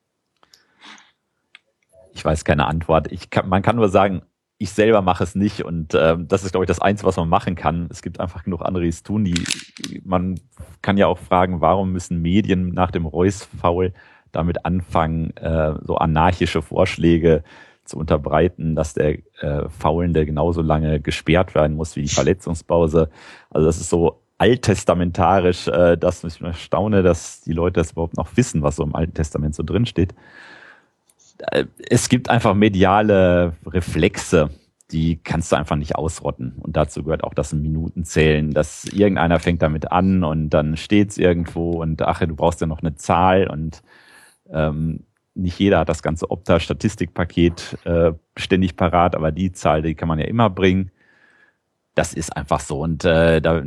Ich weiß keine Antwort. Ich kann, man kann nur sagen, ich selber mache es nicht und äh, das ist, glaube ich, das Einzige, was man machen kann. Es gibt einfach genug andere, die es tun. Die, man kann ja auch fragen, warum müssen Medien nach dem Reus-Foul damit anfangen, äh, so anarchische Vorschläge zu unterbreiten, dass der äh, Faulende genauso lange gesperrt werden muss wie die Verletzungspause. Also das ist so alttestamentarisch, äh, dass ich mich staune, dass die Leute das überhaupt noch wissen, was so im Alten Testament so drin steht. Äh, es gibt einfach mediale Reflexe, die kannst du einfach nicht ausrotten. Und dazu gehört auch das Minutenzählen, dass irgendeiner fängt damit an und dann steht's irgendwo und ach, du brauchst ja noch eine Zahl und ähm, nicht jeder hat das ganze Opta-Statistikpaket äh, ständig parat, aber die Zahl, die kann man ja immer bringen. Das ist einfach so. Und äh, da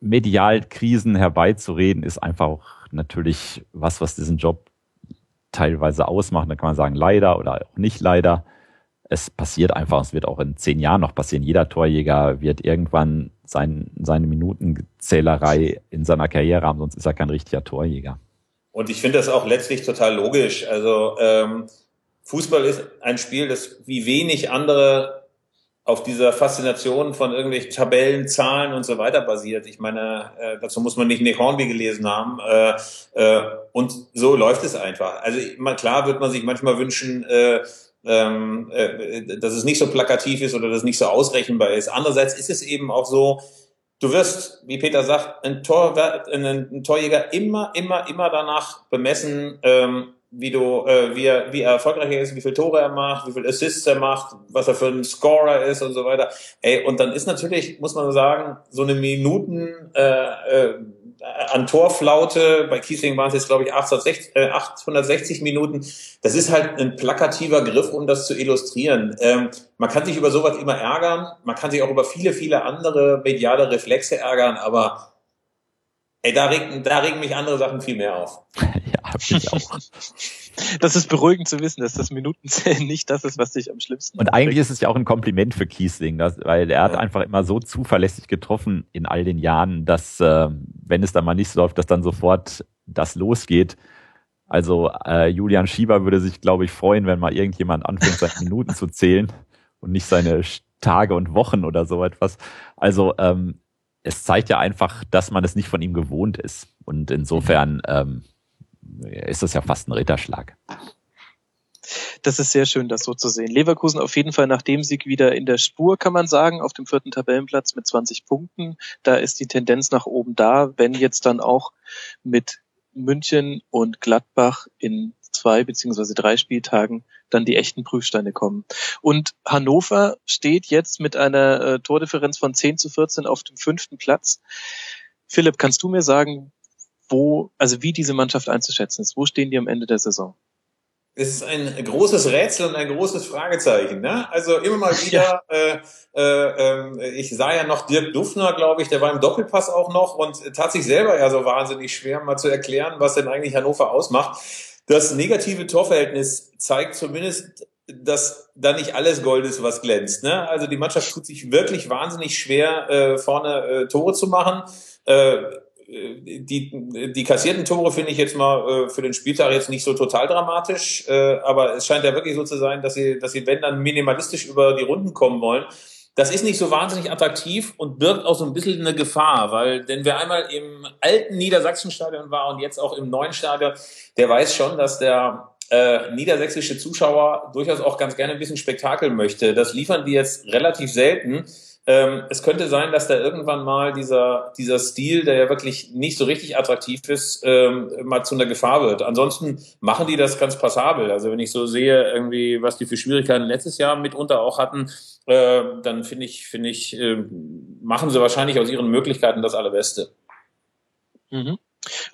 medial Krisen herbeizureden, ist einfach auch natürlich was, was diesen Job teilweise ausmacht. Da kann man sagen, leider oder auch nicht leider. Es passiert einfach, es wird auch in zehn Jahren noch passieren. Jeder Torjäger wird irgendwann sein, seine Minutenzählerei in seiner Karriere haben, sonst ist er kein richtiger Torjäger. Und ich finde das auch letztlich total logisch. Also ähm, Fußball ist ein Spiel, das wie wenig andere auf dieser Faszination von irgendwelchen Tabellen, Zahlen und so weiter basiert. Ich meine, äh, dazu muss man nicht Nick Hornby gelesen haben. Äh, äh, und so läuft es einfach. Also man, klar wird man sich manchmal wünschen, äh, ähm, äh, dass es nicht so plakativ ist oder dass es nicht so ausrechenbar ist. Andererseits ist es eben auch so, Du wirst, wie Peter sagt, ein, Tor, ein Torjäger immer, immer, immer danach bemessen, ähm, wie du, äh, wie er, wie er erfolgreich ist, wie viele Tore er macht, wie viele Assists er macht, was er für ein Scorer ist und so weiter. Ey, und dann ist natürlich, muss man sagen, so eine Minuten äh, äh, an Torflaute, bei Kiesling waren es jetzt, glaube ich, 860, äh, 860 Minuten. Das ist halt ein plakativer Griff, um das zu illustrieren. Ähm, man kann sich über sowas immer ärgern, man kann sich auch über viele, viele andere mediale Reflexe ärgern, aber ey, da regen, da regen mich andere Sachen viel mehr auf. ja, ich auch. Das ist beruhigend zu wissen, dass das Minutenzählen nicht das ist, was dich am schlimmsten Und eigentlich ist es ja auch ein Kompliment für Kiesling, dass, weil er hat ja. einfach immer so zuverlässig getroffen in all den Jahren, dass äh, wenn es dann mal nicht so läuft, dass dann sofort das losgeht. Also äh, Julian Schieber würde sich, glaube ich, freuen, wenn mal irgendjemand anfängt, seine Minuten zu zählen und nicht seine Tage und Wochen oder so etwas. Also ähm, es zeigt ja einfach, dass man es nicht von ihm gewohnt ist. Und insofern ähm, ist das ja fast ein Ritterschlag. Das ist sehr schön, das so zu sehen. Leverkusen auf jeden Fall nach dem Sieg wieder in der Spur, kann man sagen, auf dem vierten Tabellenplatz mit 20 Punkten. Da ist die Tendenz nach oben da, wenn jetzt dann auch mit München und Gladbach in zwei beziehungsweise drei Spieltagen dann die echten Prüfsteine kommen. Und Hannover steht jetzt mit einer äh, Tordifferenz von 10 zu 14 auf dem fünften Platz. Philipp, kannst du mir sagen, wo, also wie diese Mannschaft einzuschätzen ist? Wo stehen die am Ende der Saison? Das ist ein großes Rätsel und ein großes Fragezeichen. Ne? Also immer mal wieder, ja. äh, äh, ich sah ja noch Dirk Duffner, glaube ich, der war im Doppelpass auch noch und tat sich selber ja so wahnsinnig schwer, mal zu erklären, was denn eigentlich Hannover ausmacht. Das negative Torverhältnis zeigt zumindest, dass da nicht alles Gold ist, was glänzt. Ne? Also die Mannschaft tut sich wirklich wahnsinnig schwer, äh, vorne äh, Tore zu machen. Äh, die, die kassierten Tore finde ich jetzt mal äh, für den Spieltag jetzt nicht so total dramatisch, äh, aber es scheint ja wirklich so zu sein, dass sie, dass sie, wenn dann minimalistisch über die Runden kommen wollen. Das ist nicht so wahnsinnig attraktiv und birgt auch so ein bisschen eine Gefahr, weil, denn wer einmal im alten Niedersachsenstadion war und jetzt auch im neuen Stadion, der weiß schon, dass der äh, niedersächsische Zuschauer durchaus auch ganz gerne ein bisschen Spektakel möchte. Das liefern die jetzt relativ selten. Ähm, es könnte sein, dass da irgendwann mal dieser, dieser Stil, der ja wirklich nicht so richtig attraktiv ist, ähm, mal zu einer Gefahr wird. Ansonsten machen die das ganz passabel. Also wenn ich so sehe, irgendwie, was die für Schwierigkeiten letztes Jahr mitunter auch hatten, äh, dann finde ich, finde ich, äh, machen sie wahrscheinlich aus ihren Möglichkeiten das Allerbeste. Mhm.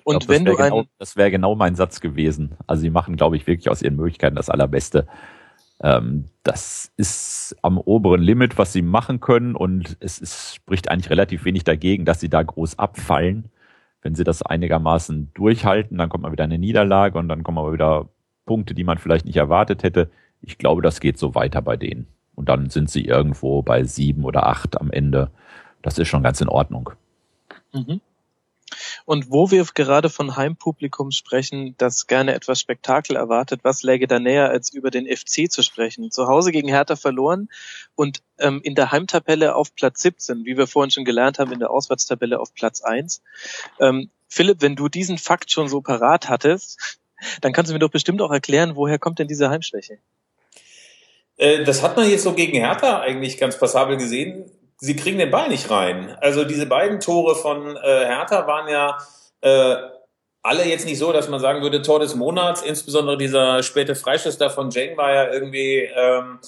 Und glaub, wenn du genau, das wäre genau mein Satz gewesen. Also sie machen, glaube ich, wirklich aus ihren Möglichkeiten das Allerbeste. Ähm, das ist am oberen Limit, was sie machen können und es ist, spricht eigentlich relativ wenig dagegen, dass sie da groß abfallen. Wenn sie das einigermaßen durchhalten, dann kommt mal wieder eine Niederlage und dann kommen aber wieder Punkte, die man vielleicht nicht erwartet hätte. Ich glaube, das geht so weiter bei denen. Und dann sind sie irgendwo bei sieben oder acht am Ende. Das ist schon ganz in Ordnung. Mhm. Und wo wir gerade von Heimpublikum sprechen, das gerne etwas Spektakel erwartet, was läge da näher, als über den FC zu sprechen? Zu Hause gegen Hertha verloren und ähm, in der Heimtabelle auf Platz 17, wie wir vorhin schon gelernt haben, in der Auswärtstabelle auf Platz 1. Ähm, Philipp, wenn du diesen Fakt schon so parat hattest, dann kannst du mir doch bestimmt auch erklären, woher kommt denn diese Heimschwäche? Äh, das hat man jetzt so gegen Hertha eigentlich ganz passabel gesehen sie kriegen den Ball nicht rein. Also diese beiden Tore von äh, Hertha waren ja äh, alle jetzt nicht so, dass man sagen würde, Tor des Monats, insbesondere dieser späte Freischuss da von Jane war ja irgendwie, ähm,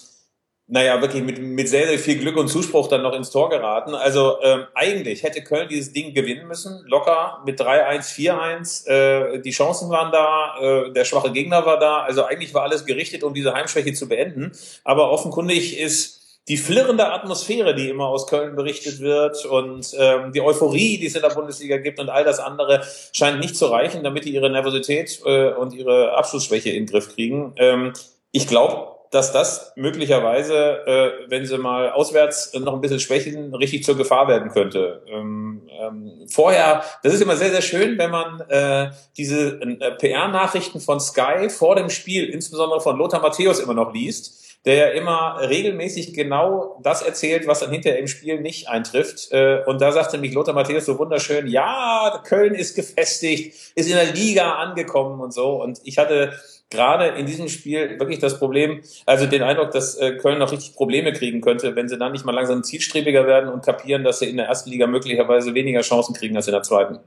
naja, wirklich mit, mit sehr, sehr viel Glück und Zuspruch dann noch ins Tor geraten. Also ähm, eigentlich hätte Köln dieses Ding gewinnen müssen, locker mit 3-1, 4-1. Äh, die Chancen waren da, äh, der schwache Gegner war da. Also eigentlich war alles gerichtet, um diese Heimschwäche zu beenden. Aber offenkundig ist die flirrende Atmosphäre, die immer aus Köln berichtet wird und ähm, die Euphorie, die es in der Bundesliga gibt und all das andere scheint nicht zu reichen, damit die ihre Nervosität äh, und ihre Abschlussschwäche in den Griff kriegen. Ähm, ich glaube, dass das möglicherweise, äh, wenn sie mal auswärts noch ein bisschen schwächen, richtig zur Gefahr werden könnte. Ähm, ähm, vorher, das ist immer sehr, sehr schön, wenn man äh, diese äh, PR-Nachrichten von Sky vor dem Spiel, insbesondere von Lothar Matthäus, immer noch liest der ja immer regelmäßig genau das erzählt, was dann hinterher im Spiel nicht eintrifft. Äh, und da sagte mich Lothar Matthäus so wunderschön, ja, Köln ist gefestigt, ist in der Liga angekommen und so. Und ich hatte gerade in diesem Spiel wirklich das Problem, also den Eindruck, dass äh, Köln noch richtig Probleme kriegen könnte, wenn sie dann nicht mal langsam zielstrebiger werden und kapieren, dass sie in der ersten Liga möglicherweise weniger Chancen kriegen als in der zweiten.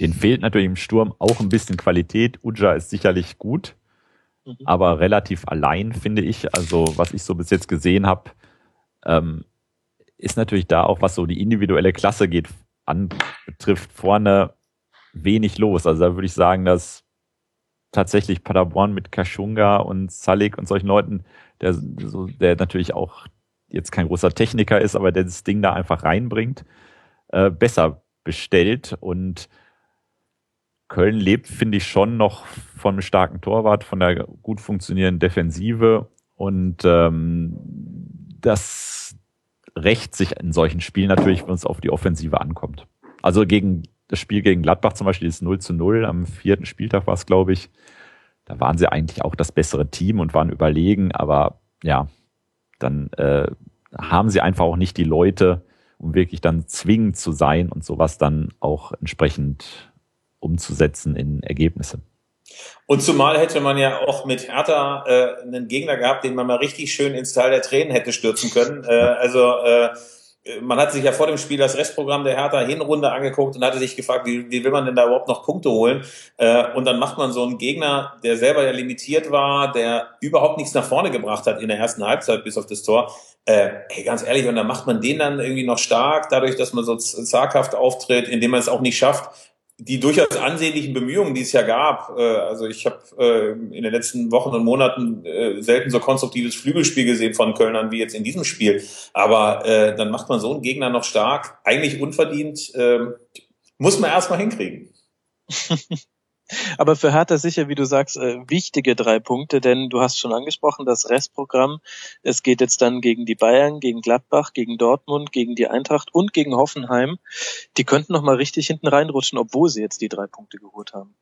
Den fehlt natürlich im Sturm auch ein bisschen Qualität. Uja ist sicherlich gut, Mhm. aber relativ allein, finde ich. Also, was ich so bis jetzt gesehen habe, ähm, ist natürlich da auch, was so die individuelle Klasse geht, anbetrifft, vorne wenig los. Also da würde ich sagen, dass tatsächlich Paderborn mit Kashunga und Salik und solchen Leuten, der, so, der natürlich auch jetzt kein großer Techniker ist, aber der das Ding da einfach reinbringt, äh, besser bestellt und Köln lebt, finde ich, schon noch von einem starken Torwart, von der gut funktionierenden Defensive und ähm, das rächt sich in solchen Spielen natürlich, wenn es auf die Offensive ankommt. Also gegen das Spiel gegen Gladbach zum Beispiel ist 0 zu 0, am vierten Spieltag war es, glaube ich. Da waren sie eigentlich auch das bessere Team und waren überlegen, aber ja, dann äh, haben sie einfach auch nicht die Leute, um wirklich dann zwingend zu sein und sowas dann auch entsprechend umzusetzen in Ergebnisse. Und zumal hätte man ja auch mit Hertha äh, einen Gegner gehabt, den man mal richtig schön ins Tal der Tränen hätte stürzen können. Äh, also äh, man hat sich ja vor dem Spiel das Restprogramm der Hertha Hinrunde angeguckt und hatte sich gefragt, wie, wie will man denn da überhaupt noch Punkte holen? Äh, und dann macht man so einen Gegner, der selber ja limitiert war, der überhaupt nichts nach vorne gebracht hat in der ersten Halbzeit bis auf das Tor. Äh, hey, ganz ehrlich, und dann macht man den dann irgendwie noch stark, dadurch, dass man so zaghaft auftritt, indem man es auch nicht schafft, die durchaus ansehnlichen Bemühungen, die es ja gab. Äh, also ich habe äh, in den letzten Wochen und Monaten äh, selten so konstruktives Flügelspiel gesehen von Kölnern wie jetzt in diesem Spiel. Aber äh, dann macht man so einen Gegner noch stark, eigentlich unverdient, äh, muss man erstmal hinkriegen. Aber für Hertha sicher, wie du sagst, äh, wichtige drei Punkte, denn du hast schon angesprochen, das Restprogramm. Es geht jetzt dann gegen die Bayern, gegen Gladbach, gegen Dortmund, gegen die Eintracht und gegen Hoffenheim. Die könnten noch mal richtig hinten reinrutschen, obwohl sie jetzt die drei Punkte geholt haben.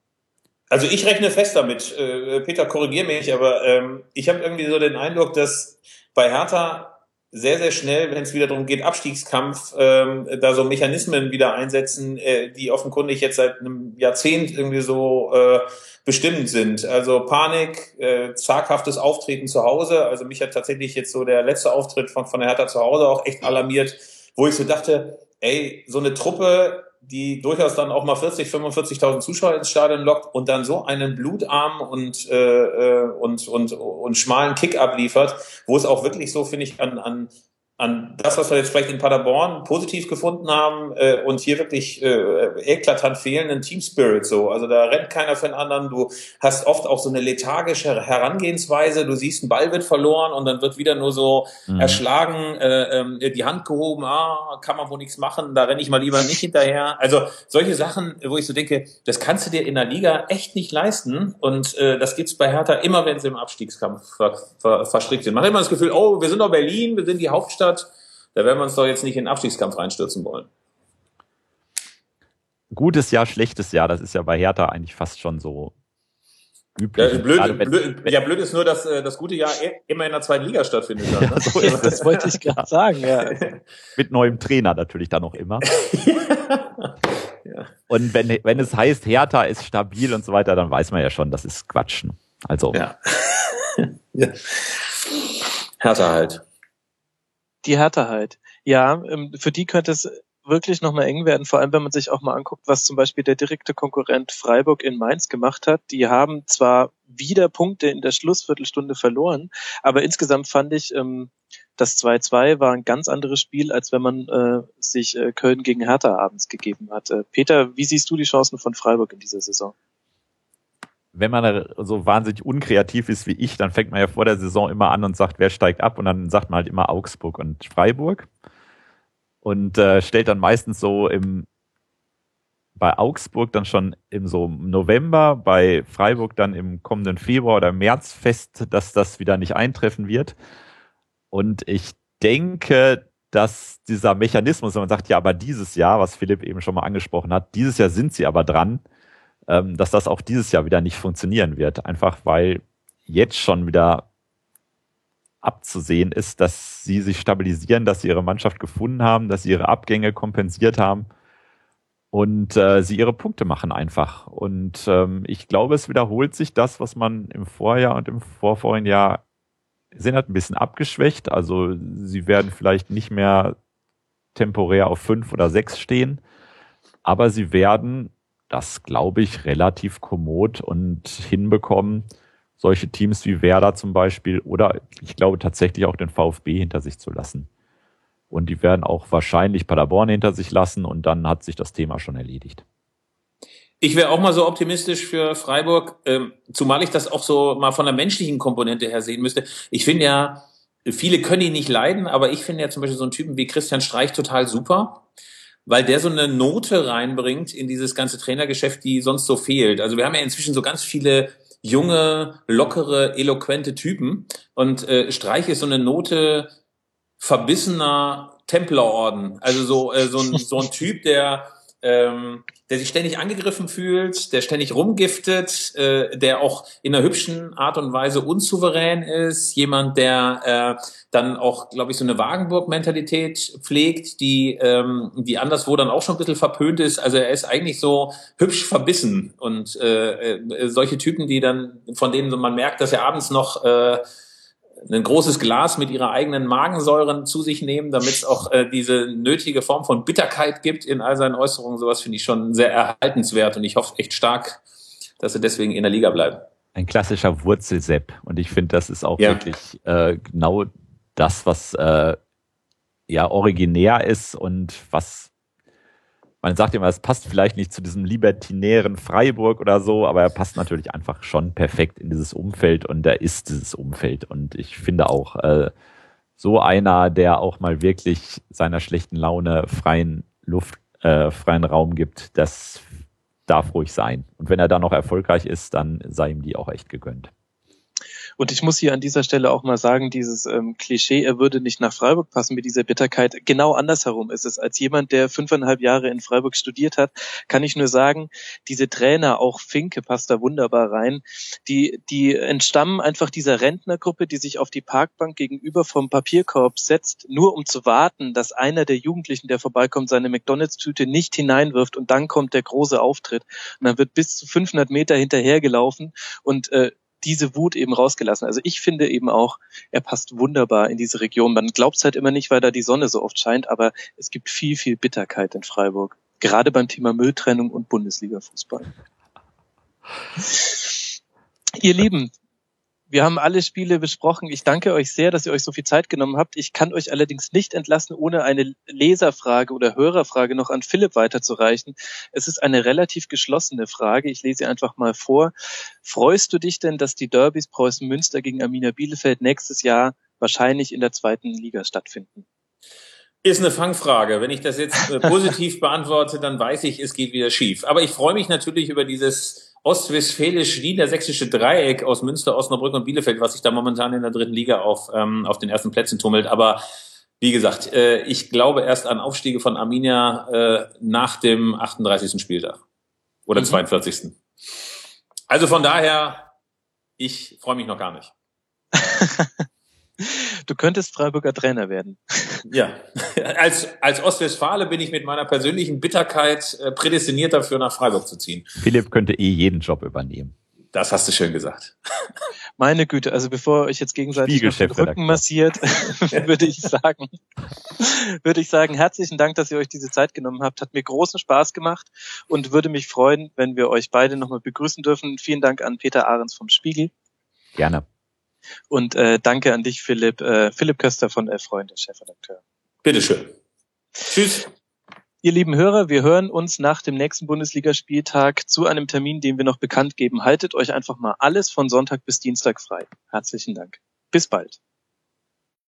Also ich rechne fest damit. Äh, Peter, korrigier mich, aber ähm, ich habe irgendwie so den Eindruck, dass bei Hertha sehr, sehr schnell, wenn es wieder darum geht, Abstiegskampf, ähm, da so Mechanismen wieder einsetzen, äh, die offenkundig jetzt seit einem Jahrzehnt irgendwie so äh, bestimmend sind. Also Panik, äh, zaghaftes Auftreten zu Hause. Also mich hat tatsächlich jetzt so der letzte Auftritt von, von der Hertha zu Hause auch echt alarmiert, wo ich so dachte, ey, so eine Truppe die durchaus dann auch mal 40, 45.000 Zuschauer ins Stadion lockt und dann so einen blutarmen und, äh, äh, und, und, und schmalen Kick abliefert, wo es auch wirklich so, finde ich, an, an an das, was wir jetzt vielleicht in Paderborn positiv gefunden haben äh, und hier wirklich äh, eklatant fehlenden Team Spirit so. Also da rennt keiner für den anderen. Du hast oft auch so eine lethargische Herangehensweise. Du siehst, ein Ball wird verloren und dann wird wieder nur so mhm. erschlagen, äh, äh, die Hand gehoben, ah, kann man wohl nichts machen, da renne ich mal lieber nicht hinterher. Also solche Sachen, wo ich so denke, das kannst du dir in der Liga echt nicht leisten. Und äh, das gibt's bei Hertha immer, wenn sie im Abstiegskampf ver ver verstrickt sind. Man hat immer das Gefühl, oh, wir sind doch Berlin, wir sind die Hauptstadt hat, da werden wir uns doch jetzt nicht in den Abstiegskampf reinstürzen wollen. Gutes Jahr, schlechtes Jahr, das ist ja bei Hertha eigentlich fast schon so üblich. Ja, blöd, blöd, ja, blöd ist nur, dass äh, das gute Jahr e- immer in der zweiten Liga stattfindet. Dann, ne? so ist das wollte ich gerade sagen, ja. Mit neuem Trainer natürlich dann noch immer. ja. Und wenn, wenn es heißt, Hertha ist stabil und so weiter, dann weiß man ja schon, das ist Quatschen. Also. Ja. ja. Hertha halt die Härte halt. Ja, ähm, für die könnte es wirklich nochmal eng werden, vor allem wenn man sich auch mal anguckt, was zum Beispiel der direkte Konkurrent Freiburg in Mainz gemacht hat. Die haben zwar wieder Punkte in der Schlussviertelstunde verloren, aber insgesamt fand ich, ähm, das 2-2 war ein ganz anderes Spiel, als wenn man äh, sich äh, Köln gegen Hertha abends gegeben hat. Äh, Peter, wie siehst du die Chancen von Freiburg in dieser Saison? Wenn man so wahnsinnig unkreativ ist wie ich, dann fängt man ja vor der Saison immer an und sagt, wer steigt ab und dann sagt man halt immer Augsburg und Freiburg und äh, stellt dann meistens so im bei Augsburg dann schon im so November, bei Freiburg dann im kommenden Februar oder März fest, dass das wieder nicht eintreffen wird. Und ich denke, dass dieser Mechanismus, wenn man sagt, ja, aber dieses Jahr, was Philipp eben schon mal angesprochen hat, dieses Jahr sind sie aber dran, dass das auch dieses Jahr wieder nicht funktionieren wird. Einfach weil jetzt schon wieder abzusehen ist, dass sie sich stabilisieren, dass sie ihre Mannschaft gefunden haben, dass sie ihre Abgänge kompensiert haben und äh, sie ihre Punkte machen einfach. Und ähm, ich glaube, es wiederholt sich das, was man im Vorjahr und im vorvorigen Jahr gesehen hat, ein bisschen abgeschwächt. Also sie werden vielleicht nicht mehr temporär auf fünf oder sechs stehen, aber sie werden das, glaube ich, relativ kommod und hinbekommen, solche Teams wie Werder zum Beispiel oder ich glaube tatsächlich auch den VfB hinter sich zu lassen. Und die werden auch wahrscheinlich Paderborn hinter sich lassen und dann hat sich das Thema schon erledigt. Ich wäre auch mal so optimistisch für Freiburg, ähm, zumal ich das auch so mal von der menschlichen Komponente her sehen müsste. Ich finde ja, viele können ihn nicht leiden, aber ich finde ja zum Beispiel so einen Typen wie Christian Streich total super weil der so eine Note reinbringt in dieses ganze Trainergeschäft, die sonst so fehlt. Also wir haben ja inzwischen so ganz viele junge, lockere, eloquente Typen und äh, Streich ist so eine Note verbissener Templerorden. Also so, äh, so, ein, so ein Typ, der ähm, der sich ständig angegriffen fühlt, der ständig rumgiftet, äh, der auch in einer hübschen Art und Weise unsouverän ist, jemand, der äh, dann auch, glaube ich, so eine Wagenburg-Mentalität pflegt, die, ähm, die anderswo dann auch schon ein bisschen verpönt ist. Also er ist eigentlich so hübsch verbissen und äh, äh, solche Typen, die dann, von denen man merkt, dass er abends noch äh, ein großes Glas mit ihrer eigenen Magensäuren zu sich nehmen, damit es auch äh, diese nötige Form von Bitterkeit gibt in all seinen Äußerungen. Sowas finde ich schon sehr erhaltenswert und ich hoffe echt stark, dass sie deswegen in der Liga bleiben. Ein klassischer Wurzelsepp und ich finde, das ist auch ja. wirklich äh, genau das, was äh, ja originär ist und was man sagt immer, es passt vielleicht nicht zu diesem libertinären Freiburg oder so, aber er passt natürlich einfach schon perfekt in dieses Umfeld und er ist dieses Umfeld. Und ich finde auch, äh, so einer, der auch mal wirklich seiner schlechten Laune freien Luft, äh, freien Raum gibt, das darf ruhig sein. Und wenn er dann noch erfolgreich ist, dann sei ihm die auch echt gegönnt. Und ich muss hier an dieser Stelle auch mal sagen, dieses ähm, Klischee, er würde nicht nach Freiburg passen mit dieser Bitterkeit, genau andersherum ist es. Als jemand, der fünfeinhalb Jahre in Freiburg studiert hat, kann ich nur sagen, diese Trainer, auch Finke passt da wunderbar rein, die, die entstammen einfach dieser Rentnergruppe, die sich auf die Parkbank gegenüber vom Papierkorb setzt, nur um zu warten, dass einer der Jugendlichen, der vorbeikommt, seine McDonalds-Tüte nicht hineinwirft und dann kommt der große Auftritt. Und dann wird bis zu 500 Meter hinterhergelaufen und äh, diese Wut eben rausgelassen. Also ich finde eben auch, er passt wunderbar in diese Region. Man glaubt es halt immer nicht, weil da die Sonne so oft scheint, aber es gibt viel, viel Bitterkeit in Freiburg. Gerade beim Thema Mülltrennung und Bundesliga-Fußball. Ihr Lieben, wir haben alle Spiele besprochen. Ich danke euch sehr, dass ihr euch so viel Zeit genommen habt. Ich kann euch allerdings nicht entlassen, ohne eine Leserfrage oder Hörerfrage noch an Philipp weiterzureichen. Es ist eine relativ geschlossene Frage. Ich lese sie einfach mal vor. Freust du dich denn, dass die Derbys Preußen Münster gegen Arminia Bielefeld nächstes Jahr wahrscheinlich in der zweiten Liga stattfinden? Ist eine Fangfrage. Wenn ich das jetzt äh, positiv beantworte, dann weiß ich, es geht wieder schief. Aber ich freue mich natürlich über dieses ostwestfälisch-niedersächsische Dreieck aus Münster, Osnabrück und Bielefeld, was sich da momentan in der dritten Liga auf, ähm, auf den ersten Plätzen tummelt. Aber wie gesagt, äh, ich glaube erst an Aufstiege von Arminia äh, nach dem 38. Spieltag oder mhm. 42. Also von daher, ich freue mich noch gar nicht. Du könntest Freiburger Trainer werden. Ja, als, als Ostwestfale bin ich mit meiner persönlichen Bitterkeit äh, prädestiniert dafür, nach Freiburg zu ziehen. Philipp könnte eh jeden Job übernehmen. Das hast du schön gesagt. Meine Güte, also bevor euch jetzt gegenseitig den Rücken massiert, würde ich sagen, würde ich sagen, herzlichen Dank, dass ihr euch diese Zeit genommen habt. Hat mir großen Spaß gemacht und würde mich freuen, wenn wir euch beide nochmal begrüßen dürfen. Vielen Dank an Peter Ahrens vom Spiegel. Gerne. Und äh, danke an dich, Philipp. Äh, Philipp Köster von Elf Freunde, Chefredakteur. Bitteschön. Tschüss. Ihr lieben Hörer, wir hören uns nach dem nächsten Bundesligaspieltag zu einem Termin, den wir noch bekannt geben. Haltet euch einfach mal alles von Sonntag bis Dienstag frei. Herzlichen Dank. Bis bald.